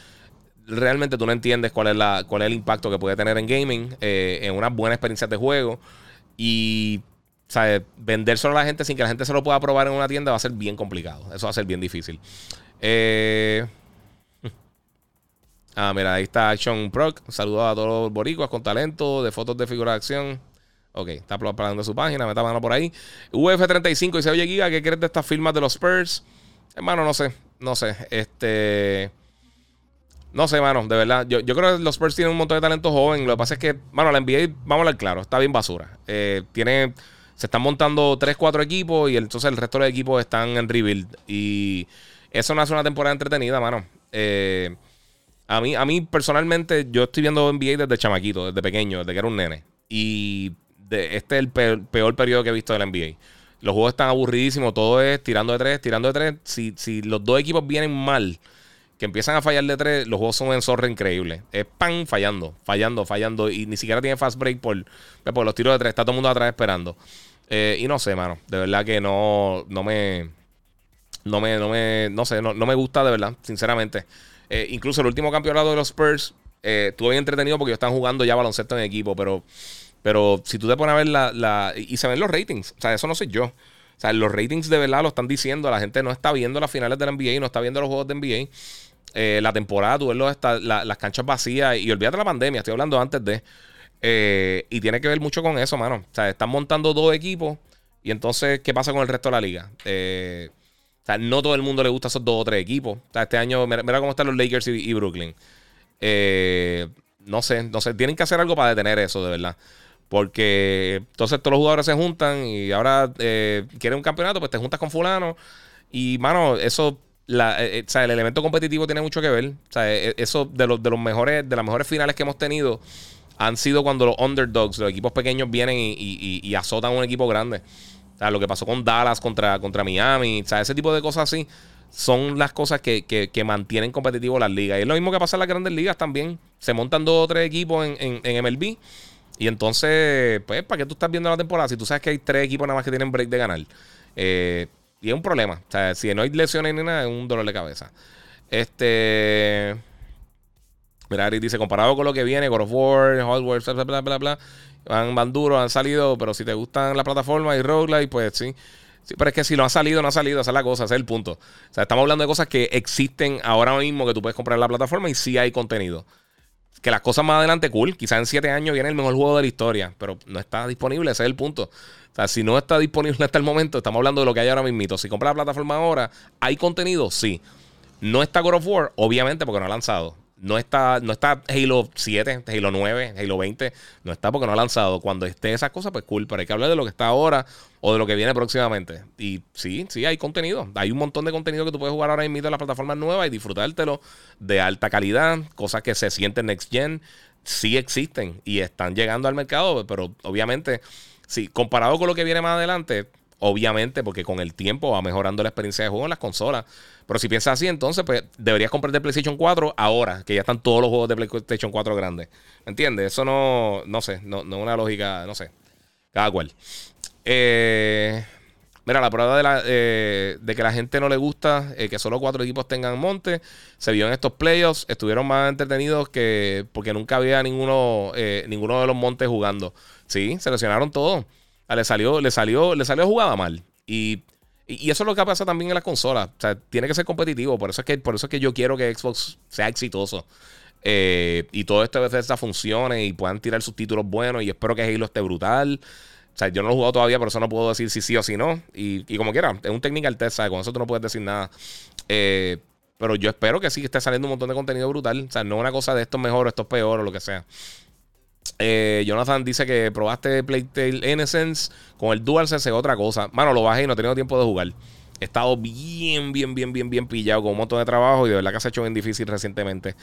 realmente tú no entiendes cuál es, la, cuál es el impacto que puede tener en gaming, eh, en unas buenas experiencias de juego. Y, ¿sabes? Vender solo a la gente sin que la gente se lo pueda probar en una tienda va a ser bien complicado. Eso va a ser bien difícil. Eh. Ah, mira, ahí está Action Proc. Saludos a todos los boricuas con talento, de fotos de figura de acción. Ok, está de su página, me está mandando por ahí. UF35 dice, oye Giga, ¿qué crees de estas firmas de los Spurs? Hermano, no sé, no sé. Este... No sé, mano, de verdad. Yo, creo que los Spurs tienen un montón de talento joven. Lo que pasa es que, mano, la NBA, vamos a hablar claro, está bien basura. Eh, se están montando 3, 4 equipos y entonces el resto de los equipos están en rebuild. Y eso no hace una temporada entretenida, mano. Eh, a, mí, a mí, personalmente, yo estoy viendo NBA desde chamaquito, desde pequeño, desde que era un nene. Y este es el peor, periodo que he visto del NBA. Los juegos están aburridísimos, todo es tirando de tres, tirando de tres. Si, si los dos equipos vienen mal, que empiezan a fallar de tres, los juegos son en zorra increíble. Es pan fallando, fallando, fallando. Y ni siquiera tiene fast break por, por los tiros de tres. Está todo el mundo atrás esperando. Eh, y no sé, mano. De verdad que no, no me. No me, no me, no sé, no, me gusta de verdad, sinceramente. Eh, incluso el último campeonato de los Spurs eh, estuvo bien entretenido porque ellos están jugando ya baloncesto en equipo, pero pero si tú te pones a ver la, Y se ven los ratings. O sea, eso no soy yo. O sea, los ratings de verdad lo están diciendo. La gente no está viendo las finales de la NBA, no está viendo los juegos de NBA. Eh, la temporada, tú ves las canchas vacías. Y olvídate la pandemia, estoy hablando antes de. Eh, y tiene que ver mucho con eso, mano. O sea, están montando dos equipos. Y entonces, ¿qué pasa con el resto de la liga? Eh, o sea, no todo el mundo le gusta esos dos o tres equipos. O sea, este año, mira, cómo están los Lakers y, y Brooklyn. no sé, no sé. Tienen que hacer algo para detener eso, de verdad. Porque entonces todos los jugadores se juntan y ahora eh, quieren un campeonato, pues te juntas con fulano. Y, mano, eso, la, eh, eh, o sea, el elemento competitivo tiene mucho que ver. O sea, eso de los, de los mejores, de las mejores finales que hemos tenido han sido cuando los underdogs, los equipos pequeños vienen y, azotan a un equipo grande. O sea, lo que pasó con Dallas contra, contra Miami, o sea, ese tipo de cosas así son las cosas que, que, mantienen competitivo las ligas. Y es lo mismo que pasa en las grandes ligas también. Se montan dos o tres equipos en, en, en MLB y entonces, pues, ¿para qué tú estás viendo la temporada? Si tú sabes que hay tres equipos nada más que tienen break de ganar. Eh, y es un problema. O sea, si no hay lesiones ni nada, es un dolor de cabeza. Este. Mira, Ari dice: comparado con lo que viene, God of War, Hogwarts, bla, bla, bla, bla, van, van duros, han salido, pero si te gustan la plataforma y roguelike, pues sí. Sí, pero es que si no ha salido, no ha salido, esa es la cosa, ese es el punto. O sea, estamos hablando de cosas que existen ahora mismo que tú puedes comprar en la plataforma y sí hay contenido que las cosas más adelante, cool. Quizás en siete años viene el mejor juego de la historia, pero no está disponible, ese es el punto. O sea, si no está disponible <laughs> hasta el momento, estamos hablando de lo que hay ahora mismo. Si compras la plataforma ahora, ¿hay contenido? Sí. No está God of War, obviamente, porque no ha lanzado. No está, no está Halo 7, Halo 9, Halo 20. No está porque no ha lanzado. Cuando esté esa cosa, pues cool. Pero hay que hablar de lo que está ahora o de lo que viene próximamente. Y sí, sí, hay contenido. Hay un montón de contenido que tú puedes jugar ahora mismo en las plataformas nuevas y disfrutártelo de alta calidad. Cosas que se sienten next gen. Sí existen y están llegando al mercado. Pero obviamente, sí, comparado con lo que viene más adelante, obviamente, porque con el tiempo va mejorando la experiencia de juego en las consolas. Pero si piensas así, entonces pues deberías comprar de PlayStation 4 ahora, que ya están todos los juegos de PlayStation 4 grandes. ¿Me entiendes? Eso no, no sé, no, es una lógica, no sé. Cada cual. Eh, Mira, la prueba de, la, eh, de que la gente no le gusta eh, que solo cuatro equipos tengan monte se vio en estos playoffs. Estuvieron más entretenidos que porque nunca había ninguno, eh, ninguno de los montes jugando. Sí, se lesionaron todos. Ah, le salió, le salió, le salió jugada mal. Y, y, eso es lo que pasa también en las consolas. O sea, tiene que ser competitivo. Por eso es que, por eso es que yo quiero que Xbox sea exitoso. y todo esto de Bethesda funcione y puedan tirar sus títulos buenos. Y espero que Halo esté brutal. O sea, yo no lo he jugado todavía, por eso no puedo decir si sí o si no. Y, como quiera, es un technical test. Con eso tú no puedes decir nada. Eh, pero yo espero que sí que esté saliendo un montón de contenido brutal. O sea, no una cosa de esto es mejor o esto es peor o lo que sea. Eh, Jonathan dice que probaste Playtale Innocence con el DualSense es otra cosa. Mano, lo bajé y no he tenido tiempo de jugar. He estado bien, bien, bien, bien, bien pillado con un montón de trabajo y de verdad que se ha hecho bien difícil recientemente.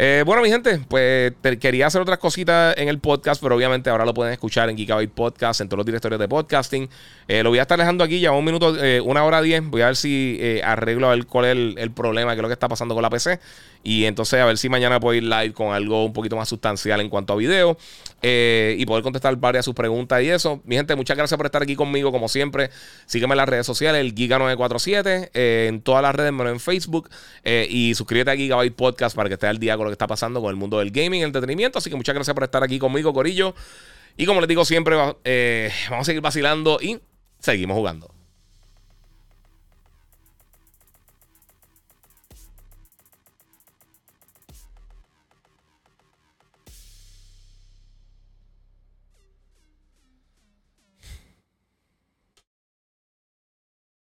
Eh, bueno, mi gente, pues quería hacer otras cositas en el podcast, pero obviamente ahora lo pueden escuchar en Gigabyte Podcast, en todos los directorios de podcasting. Eh, lo voy a estar dejando aquí ya un minuto, una hora diez. Voy a ver si arreglo a ver cuál es el, el, problema, qué es lo que está pasando con la PC. Y entonces a ver si mañana puedo ir live con algo un poquito más sustancial en cuanto a video. y poder contestar varias de sus preguntas y eso. Mi gente, muchas gracias por estar aquí conmigo, como siempre. Sígueme en las redes sociales, el Giga947, en todas las redes, menos en Facebook. y suscríbete a Gigabyte Podcast para que estés al día con lo que está pasando con el mundo del gaming y el entretenimiento. Así que muchas gracias por estar aquí conmigo, Corillo. Y como les digo siempre, eh, vamos a seguir vacilando y seguimos jugando.